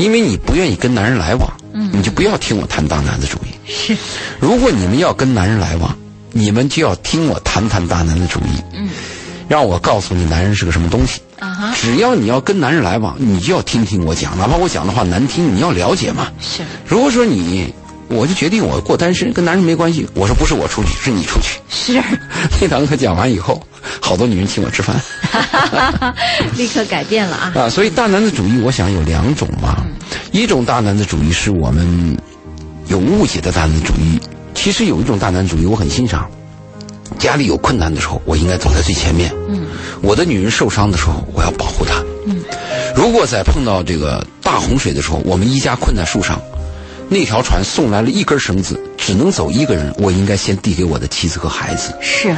B: 因为你不愿意跟男人来往，
A: 嗯
B: 你就不要听我谈大男子主义。
A: 是，
B: 如果你们要跟男人来往，你们就要听我谈谈大男子主义，
A: 嗯
B: 让我告诉你男人是个什么东西。
A: 啊哈，
B: 只要你要跟男人来往，你就要听听我讲，哪怕我讲的话难听，你要了解嘛。
A: 是，
B: 如果说你我就决定我过单身，跟男人没关系。我说不是我出去，是你出去。
A: 是，
B: 那堂课讲完以后，好多女人请我吃饭，
A: 立刻改变了啊。
B: 啊，所以大男子主义，我想有两种嘛。一种大男子主义是我们有误解的大男子主义，其实有一种大男子主义我很欣赏。家里有困难的时候，我应该走在最前面。
A: 嗯，
B: 我的女人受伤的时候，我要保护她。
A: 嗯，
B: 如果在碰到这个大洪水的时候，我们一家困在树上，那条船送来了一根绳子，只能走一个人，我应该先递给我的妻子和孩子。
A: 是，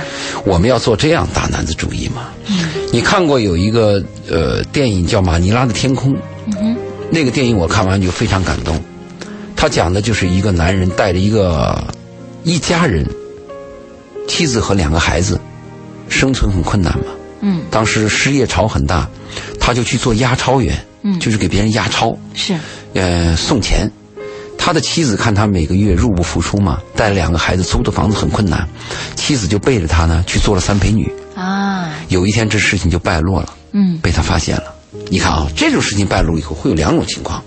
B: 我们要做这样大男子主义吗？
A: 嗯，
B: 你看过有一个呃电影叫《马尼拉的天空》，
A: 嗯哼，
B: 那个电影我看完就非常感动。他讲的就是一个男人带着一个一家人，妻子和两个孩子，生存很困难嘛。
A: 嗯
B: 当时失业潮很大，他就去做押钞员，
A: 嗯
B: 就是给别人押钞，
A: 是，
B: 呃，送钱。他的妻子看他每个月入不敷出嘛，带了两个孩子，租的房子很困难，妻子就背着他呢去做了三陪女。
A: 啊，
B: 有一天这事情就败落了，
A: 嗯
B: 被他发现了。你看啊，这种事情败露以后会有两种情况，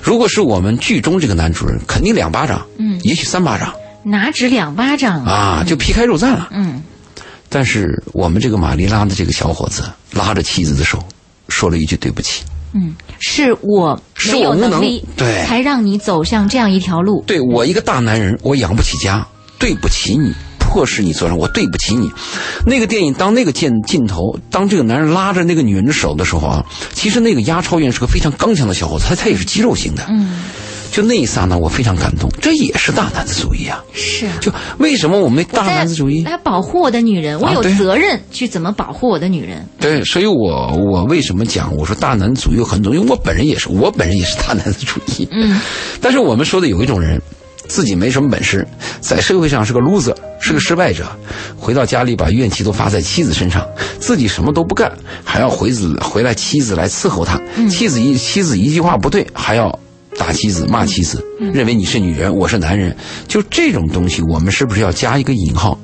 B: 如果是我们剧中这个男主人，肯定两巴掌，
A: 嗯
B: 也许三巴掌
A: 哪止两巴掌？
B: 啊，就皮开肉绽了。
A: 嗯
B: 但是我们这个马丽拉的这个小伙子拉着妻子的手，说了一句对不起。
A: 嗯，是我没有
B: 是我无能
A: 能力，
B: 对
A: 才让你走上这样一条路。
B: 对我一个大男人，我养不起家，对不起你，迫使你做人，我对不起你。那个电影当那个镜镜头，当这个男人拉着那个女人的手的时候啊，其实那个押钞员是个非常刚强的小伙子，他他也是肌肉型的。
A: 嗯，
B: 就那一刹那，我非常感动，这也是大男子主义啊！
A: 是啊。
B: 就为什么我们大男子主义？
A: 来保护我的女人，我有责任去怎么保护我的女人。
B: 对，所以我我为什么讲我说大男子主义有很多，因为我本人也是，我本人也是大男子主义。
A: 嗯，
B: 但是我们说的有一种人，自己没什么本事，在社会上是个 loser，是个失败者，回到家里把怨气都发在妻子身上，自己什么都不干，还要回子回来妻子来伺候他，妻子一妻子一句话不对，还要。打妻子，骂妻子，认为你是女人，我是男人，就这种东西，我们是不是要加一个引号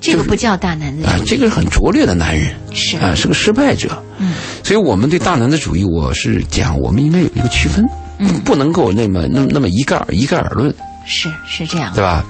A: 这个不叫大男子
B: 啊？
A: 主义。
B: 这个是很拙劣的男人，
A: 是
B: 啊，是个失败者。
A: 嗯，
B: 所以我们对大男子主义，我是讲我们应该有一个区分，
A: 嗯
B: 不能够那么那么那么一概一概而论，
A: 是是这样。
B: 对吧？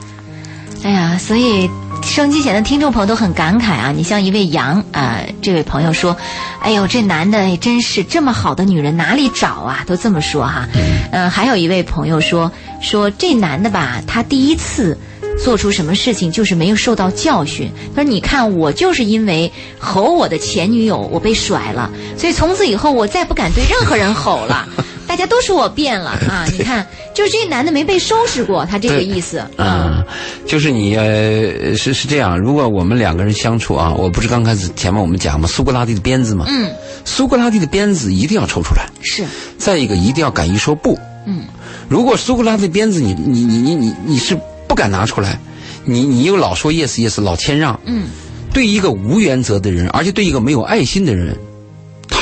A: 哎呀，所以收机前的听众朋友都很感慨啊！你像一位杨啊、这位朋友说：“哎呦，这男的真是这么好的女人哪里找啊？”都这么说哈。嗯、还有一位朋友说说这男的吧，他第一次。做出什么事情就是没有受到教训。他说：“你看，我就是因为吼我的前女友，我被甩了，所以从此以后我再不敢对任何人吼了。大家都说我变了啊！你看，就是这男的没被收拾过，他这个意思。
B: 嗯，就是你呃是是这样，如果我们两个人相处啊，我不是刚开始前面我们讲嘛，苏格拉底的鞭子嘛，
A: 嗯，
B: 苏格拉底的鞭子一定要抽出来，
A: 是，
B: 再一个一定要敢于说不。
A: 嗯，
B: 如果苏格拉底的鞭子你你你你你你是不敢拿出来，你你又老说 yes yes 老谦让，
A: 嗯，
B: 对一个无原则的人，而且对一个没有爱心的人，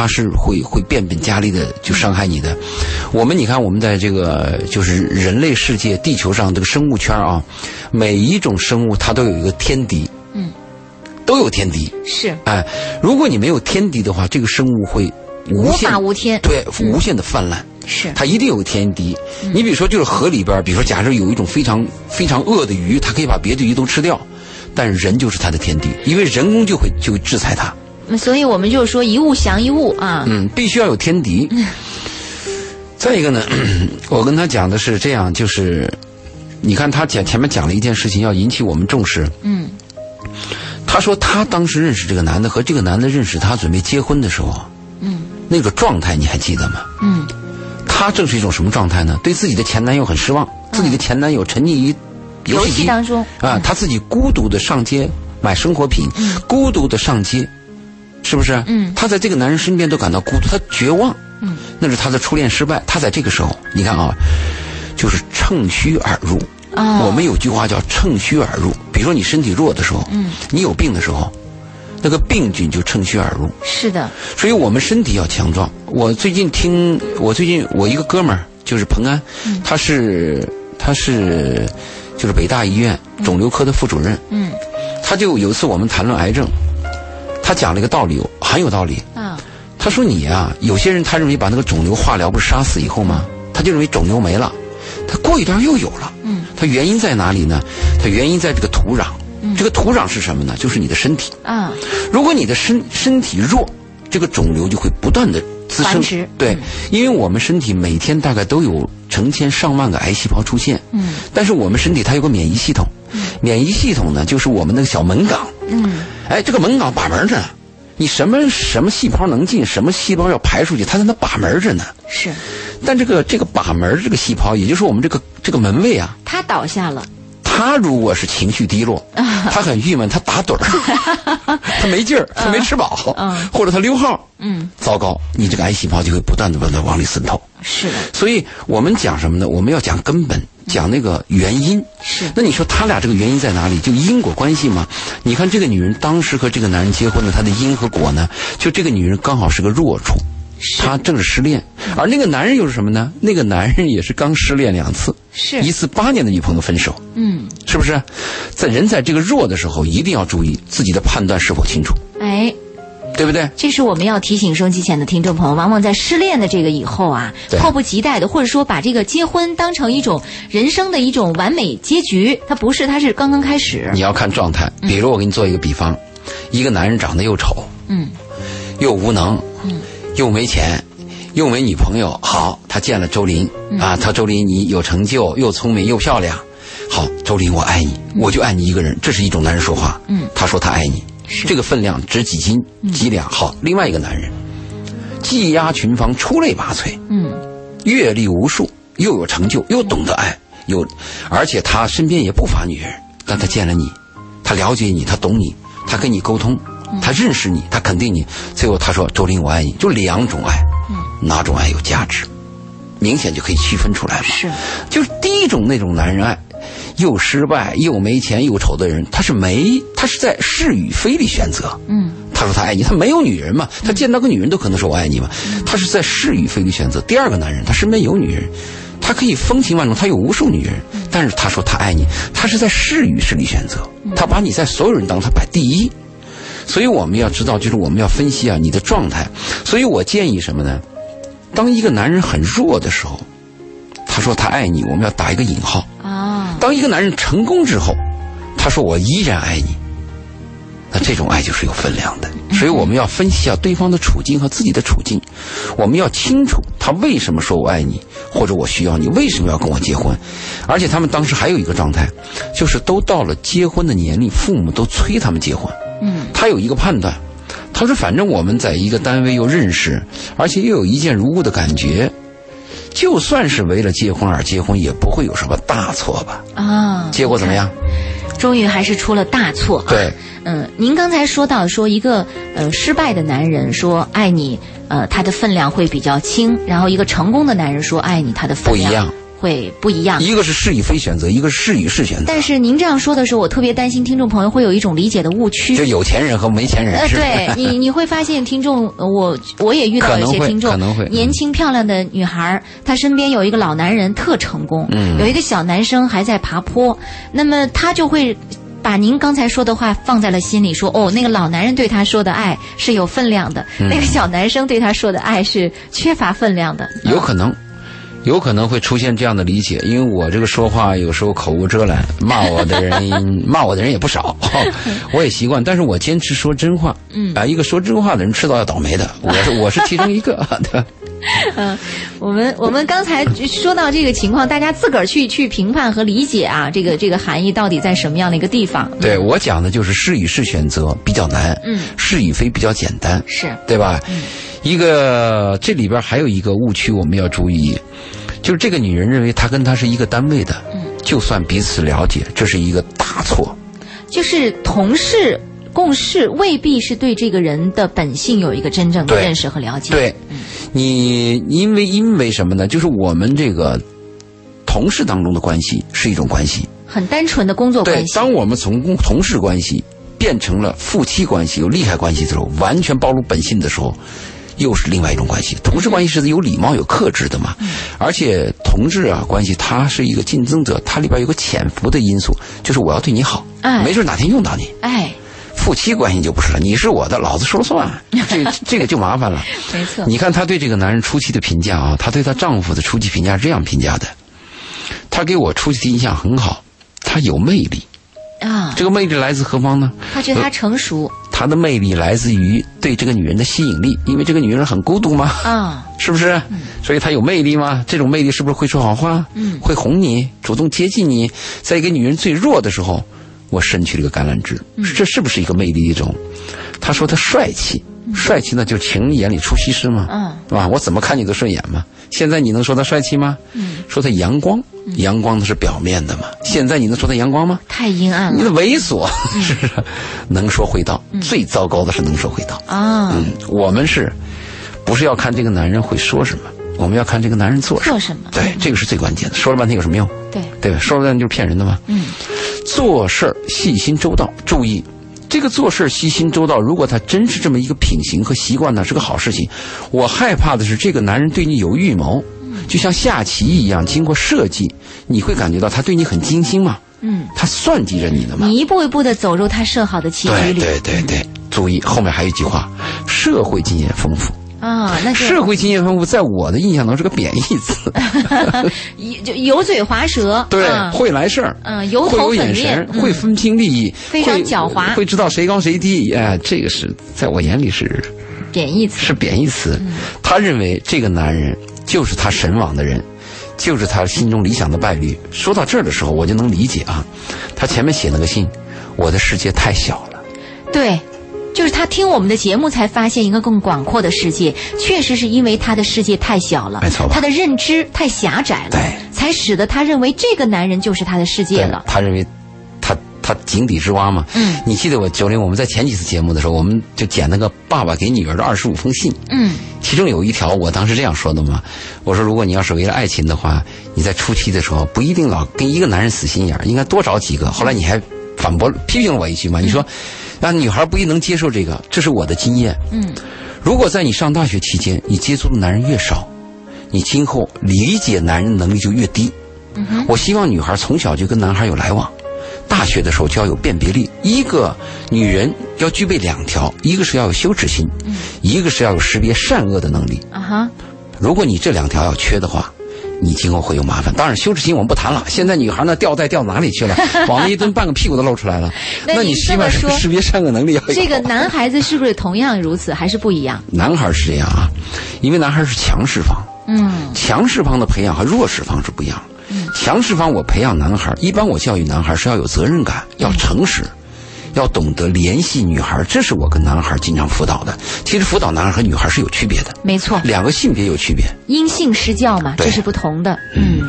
B: 他是会会变本加厉的就伤害你的。我们你看，我们在这个就是人类世界、地球上这个生物圈啊，每一种生物它都有一个天敌，
A: 嗯，
B: 都有天敌。
A: 是
B: 哎，如果你没有天敌的话，这个生物会无
A: 法无天。
B: 对无限的泛滥。
A: 是，
B: 它一定有天敌。你比如说，就是河里边，比如说，假设有一种非常非常恶的鱼，它可以把别的鱼都吃掉，但人就是它的天敌，因为人工就会就制裁它。
A: 嗯所以我们就说一物降一物啊。
B: 嗯，必须要有天敌。再一个呢，我跟他讲的是这样，就是你看他讲前面讲了一件事情，要引起我们重视。
A: 嗯
B: 他说他当时认识这个男的和这个男的认识他准备结婚的时候，
A: 嗯
B: 那个状态你还记得吗？
A: 嗯
B: 他正是一种什么状态呢？对自己的前男友很失望，自己的前男友沉溺于游
A: 游
B: 戏机
A: 戏当中
B: 啊，他自己孤独的上街买生活品，孤独的上街，是不是？
A: 嗯
B: 他在这个男人身边都感到孤独，她绝望。
A: 嗯，
B: 那是她的初恋失败。她在这个时候，你看啊，就是趁虚而入。
A: 哦
B: 我们有句话叫趁虚而入。比如说你身体弱的时候，
A: 嗯，
B: 你有病的时候，那个病菌就趁虚而入。
A: 是的，
B: 所以我们身体要强壮。我最近听，我最近我一个哥们儿就是彭安，他是他是就是北大医院肿瘤科的副主任，
A: 嗯
B: 他就有一次我们谈论癌症，他讲了一个道理，很有道理。
A: 啊
B: 他说你啊、有些人他认为把那个肿瘤化疗不是杀死以后吗？他就认为肿瘤没了，他过一段又有了。
A: 嗯
B: 它原因在哪里呢？它原因在这个土壤。这个土壤是什么呢？就是你的身体。
A: 啊，
B: 如果你的身身体弱，这个肿瘤就会不断的滋生。对，因为我们身体每天大概都有成千上万个癌细胞出现。
A: 嗯，
B: 但是我们身体它有个免疫系统，免疫系统呢就是我们那个小门岗。
A: 嗯，
B: 哎，这个门岗把门着呢，你什么什么细胞能进，什么细胞要排出去，它在那把门着呢。
A: 是
B: 但这个这个把门这个细胞，也就是我们这个这个门卫啊，
A: 他倒下了，
B: 他如果是情绪低落，他很郁闷，他打盹儿，他没劲儿，他没吃饱，
A: 嗯
B: 或者他溜号，
A: 嗯，
B: 糟糕，你这个癌细胞就会不断的不断的往里渗透。
A: 是的，
B: 所以我们讲什么呢？我们要讲根本，讲那个原因。
A: 是
B: 那你说他俩这个原因在哪里？就因果关系吗？你看这个女人当时和这个男人结婚的，她的因和果呢？就这个女人刚好是个弱处，她正是失恋，而那个男人又是什么呢？那个男人也是刚失恋两次，
A: 是
B: 一次八年的女朋友分手，
A: 嗯，
B: 是不是？在人在这个弱的时候，一定要注意自己的判断是否清楚，
A: 哎。
B: 对不对？
A: 这是我们要提醒收音机前的听众朋友，往往在失恋的这个以后啊，迫不及待的，或者说把这个结婚当成一种人生的一种完美结局，它不是，它是刚刚开始。
B: 你要看状态。比如我给你做一个比方，一个男人长得又丑，
A: 嗯，
B: 又无能，
A: 嗯，
B: 又没钱，又没女朋友。好，他见了周林、
A: 嗯
B: 啊，他周林你有成就，又聪明又漂亮。好，周林我爱你，我就爱你一个人，这是一种男人说话。
A: 嗯，
B: 他说他爱你，
A: 是
B: 这个分量值几斤几两。好，另外一个男人，技压群芳，出类拔萃，
A: 嗯，
B: 阅历无数，又有成就，又懂得爱，有，而且他身边也不乏女人，但他见了你，他了解你，他懂你，他跟你沟通，他认识你，他肯定你，最后他说：“周林，我爱你。”就两种爱，哪种爱有价值，明显就可以区分出来嘛。
A: 是，
B: 就是第一种那种男人爱，又失败又没钱又丑的人，他是没，他是在是与非里选择。
A: 嗯，
B: 他说他爱你，他没有女人嘛，他见到个女人都可能说我爱你嘛，他是在是与非里选择。第二个男人，他身边有女人，他可以风情万种，他有无数女人，但是他说他爱你，他是在是与是里选择，他把你在所有人当中他摆第一。所以我们要知道，就是我们要分析啊你的状态。所以我建议什么呢？当一个男人很弱的时候，他说他爱你，我们要打一个引号。
A: 啊，
B: 当一个男人成功之后，他说我依然爱你，那这种爱就是有分量的。所以我们要分析一下对方的处境和自己的处境，我们要清楚他为什么说我爱你，或者我需要你，为什么要跟我结婚。而且他们当时还有一个状态，就是都到了结婚的年龄，父母都催他们结婚。
A: 嗯，
B: 他有一个判断，他说反正我们在一个单位又认识，而且又有一见如故的感觉。就算是为了结婚而结婚，也不会有什么大错吧？
A: 啊，
B: 结果怎么样？
A: 终于还是出了大错。啊
B: 对，
A: 嗯，您刚才说到说一个呃失败的男人说爱你，呃，他的分量会比较轻；然后一个成功的男人说爱你，他的分量
B: 不一样
A: 会不一样。
B: 一个是是与非选择，一个是是与是选择。
A: 但是您这样说的时候，我特别担心听众朋友会有一种理解的误区。
B: 就有钱人和没钱人
A: 呃，
B: 是？
A: 对 你，你会发现听众，呃我我也遇到一些听众，
B: 可能会
A: 年轻漂亮的女孩，她身边有一个老男人特成功，
B: 嗯
A: 有一个小男生还在爬坡，那么她就会。把您刚才说的话放在了心里，说哦，那个老男人对他说的爱是有分量的，
B: 嗯
A: 那个小男生对他说的爱是缺乏分量的。
B: 有可能，有可能会出现这样的理解，因为我这个说话有时候口无遮拦，骂我的人骂我的人也不少，我也习惯，但是我坚持说真话。
A: 嗯
B: 啊，一个说真话的人迟早要倒霉的，我是 我是其中一个，对吧？
A: 嗯，我们我们刚才说到这个情况，大家自个儿去去评判和理解啊，这个这个含义到底在什么样的一个地方？
B: 对我讲的就是是与是选择比较难，
A: 嗯，
B: 是与非比较简单，
A: 是
B: 对吧？一个这里边还有一个误区我们要注意，就是这个女人认为她跟他是一个单位的，
A: 嗯，
B: 就算彼此了解，这是一个大错。
A: 就是同事共事未必是对这个人的本性有一个真正的认识和了解。，
B: 对，你因为因为什么呢？就是我们这个同事当中的关系是一种关系，
A: 很单纯的工作
B: 对
A: 关，系。
B: 当我们从工同事关系变成了夫妻关系、有利害关系的时候，完全暴露本性的时候。又是另外一种关系，同事关系是有礼貌、有克制的嘛，而且同志啊关系，它是一个竞争者，它里边有个潜伏的因素，就是我要对你好，
A: 哎
B: 没准哪天用到你。
A: 哎，
B: 夫妻关系就不是了，你是我的，老子说了算，这这个就麻烦了。
A: 没错。
B: 你看她对这个男人初期的评价啊，她对她丈夫的初期评价是这样评价的：她他给我初期的印象很好，他有魅力。
A: 啊，
B: 这个魅力来自何方呢？
A: 他觉得他成熟
B: 他的魅力来自于对这个女人的吸引力，因为这个女人很孤独嘛，
A: 啊，
B: 是不是？所以她有魅力吗。这种魅力是不是会说好话？
A: 嗯
B: 会哄你，主动接近你，在一个女人最弱的时候，我伸去了一个橄榄枝，这是不是一个魅力一种？他说他帅气，帅气呢就情人眼里出西施嘛，
A: 嗯
B: 是吧？我怎么看你都顺眼嘛。现在你能说他帅气吗？
A: 嗯，
B: 说他阳光，阳光那是表面的嘛。现在你能说他阳光吗？
A: 太阴暗了
B: 你的猥琐，是不是？能说会道，最糟糕的是能说会道。
A: 啊，
B: 嗯，我们是，不是要看这个男人会说什么，我们要看这个男人做什么。
A: 做什么？
B: 对，这个是最关键的。说了半天有什么用？
A: 对，
B: 对吧？说了半天就是骗人的嘛。
A: 嗯，
B: 做事儿细心周到，注意。这个做事儿细心周到，如果他真是这么一个品行和习惯呢，是个好事情。我害怕的是这个男人对你有预谋，就像下棋一样，经过设计，你会感觉到他对你很精心嘛，
A: 嗯，
B: 他算计着你的嘛。
A: 你一步一步的走入他设好的棋局
B: 对
A: 里
B: 对对对，注意后面还有一句话：社会经验丰富。
A: 啊，那就
B: 社会经验丰富，在我的印象中是个贬义词。
A: 就油嘴滑舌，
B: 对，
A: 啊
B: 会来事儿，
A: 嗯油头
B: 有眼神，
A: 嗯
B: 会分清利益，
A: 非常狡猾
B: 会知道谁高谁低。哎，这个是在我眼里是
A: 贬义词，
B: 是贬义词。他认为这个男人就是他神往的人，就是他心中理想的伴侣。说到这儿的时候，我就能理解啊，他前面写那个信，我的世界太小了。
A: 对。就是他听我们的节目，才发现一个更广阔的世界。确实是因为他的世界太小了，
B: 没错吧
A: 他的认知太狭窄了，
B: 对
A: 才使得他认为这个男人就是他的世界了。
B: 他认为他他井底之蛙嘛。
A: 嗯
B: 你记得我九零我们在前几次节目的时候，我们就捡那个爸爸给女儿的二十五封信，
A: 嗯
B: 其中有一条我当时这样说的嘛，我说如果你要是为了爱情的话，你在初期的时候不一定老跟一个男人死心眼儿，应该多找几个。后来你还反驳批评了我一句嘛，你说啊女孩不一定能接受这个，这是我的经验。
A: 嗯
B: 如果在你上大学期间，你接触的男人越少，你今后理解男人能力就越低。
A: 嗯哼
B: 我希望女孩从小就跟男孩有来往，大学的时候就要有辨别力。一个女人要具备两条，一个是要有羞耻心，一个是要有识别善恶的能力。
A: 啊哈，
B: 如果你这两条要缺的话，你今后会有麻烦。当然，羞耻心我们不谈了。现在女孩呢，吊带掉哪里去了？往那一蹲，半个屁股都露出来了。
A: 那
B: 你起码识别善恶能力要有。
A: 这个男孩子是不是同样如此，还是不一样？
B: 男孩是这样啊，因为男孩是强势方，
A: 嗯
B: 强势方的培养和弱势方是不一样。嗯强势方我培养男孩，一般我教育男孩是要有责任感，要诚实，要懂得联系女孩，这是我跟男孩经常辅导的。其实辅导男孩和女孩是有区别的，
A: 没错，
B: 两个性别有区别。
A: 因性施教嘛，这是不同的。嗯，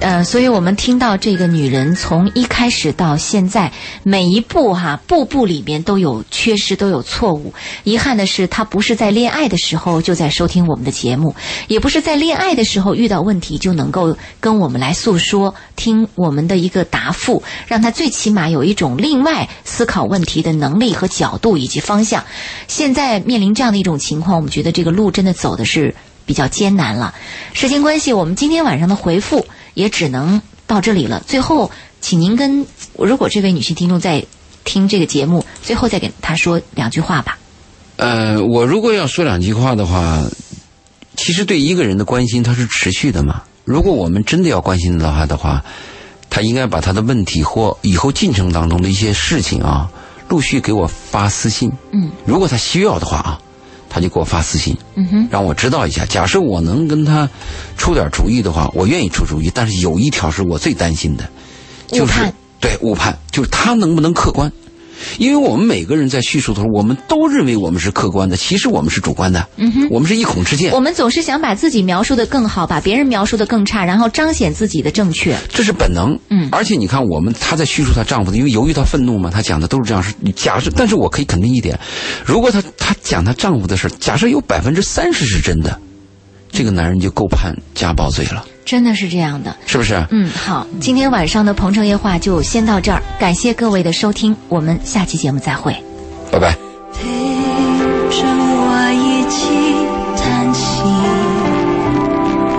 A: 呃，所以我们听到这个女人从一开始到现在，每一步哈、步步里面都有缺失，都有错误。遗憾的是，她不是在恋爱的时候就在收听我们的节目，也不是在恋爱的时候遇到问题就能够跟我们来诉说，听我们的一个答复，让她最起码有一种另外思考问题的能力和角度以及方向。现在面临这样的一种情况，我们觉得这个路真的走的是比较艰难了。时间关系，我们今天晚上的回复也只能到这里了。最后，请您跟如果这位女性听众在听这个节目，最后再给她说两句话吧。
B: 呃，我如果要说两句话的话，其实对一个人的关心它是持续的嘛。如果我们真的要关心到他的话，他应该把他的问题或以后进程当中的一些事情啊，陆续给我发私信。
A: 嗯，
B: 如果他需要的话啊，他就给我发私信，
A: 嗯哼，
B: 让我知道一下。假设我能跟他出点主意的话，我愿意出主意。但是有一条是我最担心的，就是对误判，就是他能不能客观。因为我们每个人在叙述的时候，我们都认为我们是客观的，其实我们是主观的。嗯哼，我们是一孔之见
A: 我，们总是想把自己描述的更好，把别人描述的更差，然后彰显自己的正确。
B: 这是本能。
A: 嗯
B: 而且你看，我们她在叙述她丈夫的，因为由于她愤怒嘛，她讲的都是这样是假设。但是我可以肯定一点，如果她她讲她丈夫的事儿，假设有百分之三十是真的，这个男人就够判家暴罪了，
A: 真的是这样的。
B: 是不是？
A: 嗯，好，今天晚上的《鹏城夜话》就先到这儿，感谢各位的收听，我们下期节目再会。
B: 拜拜。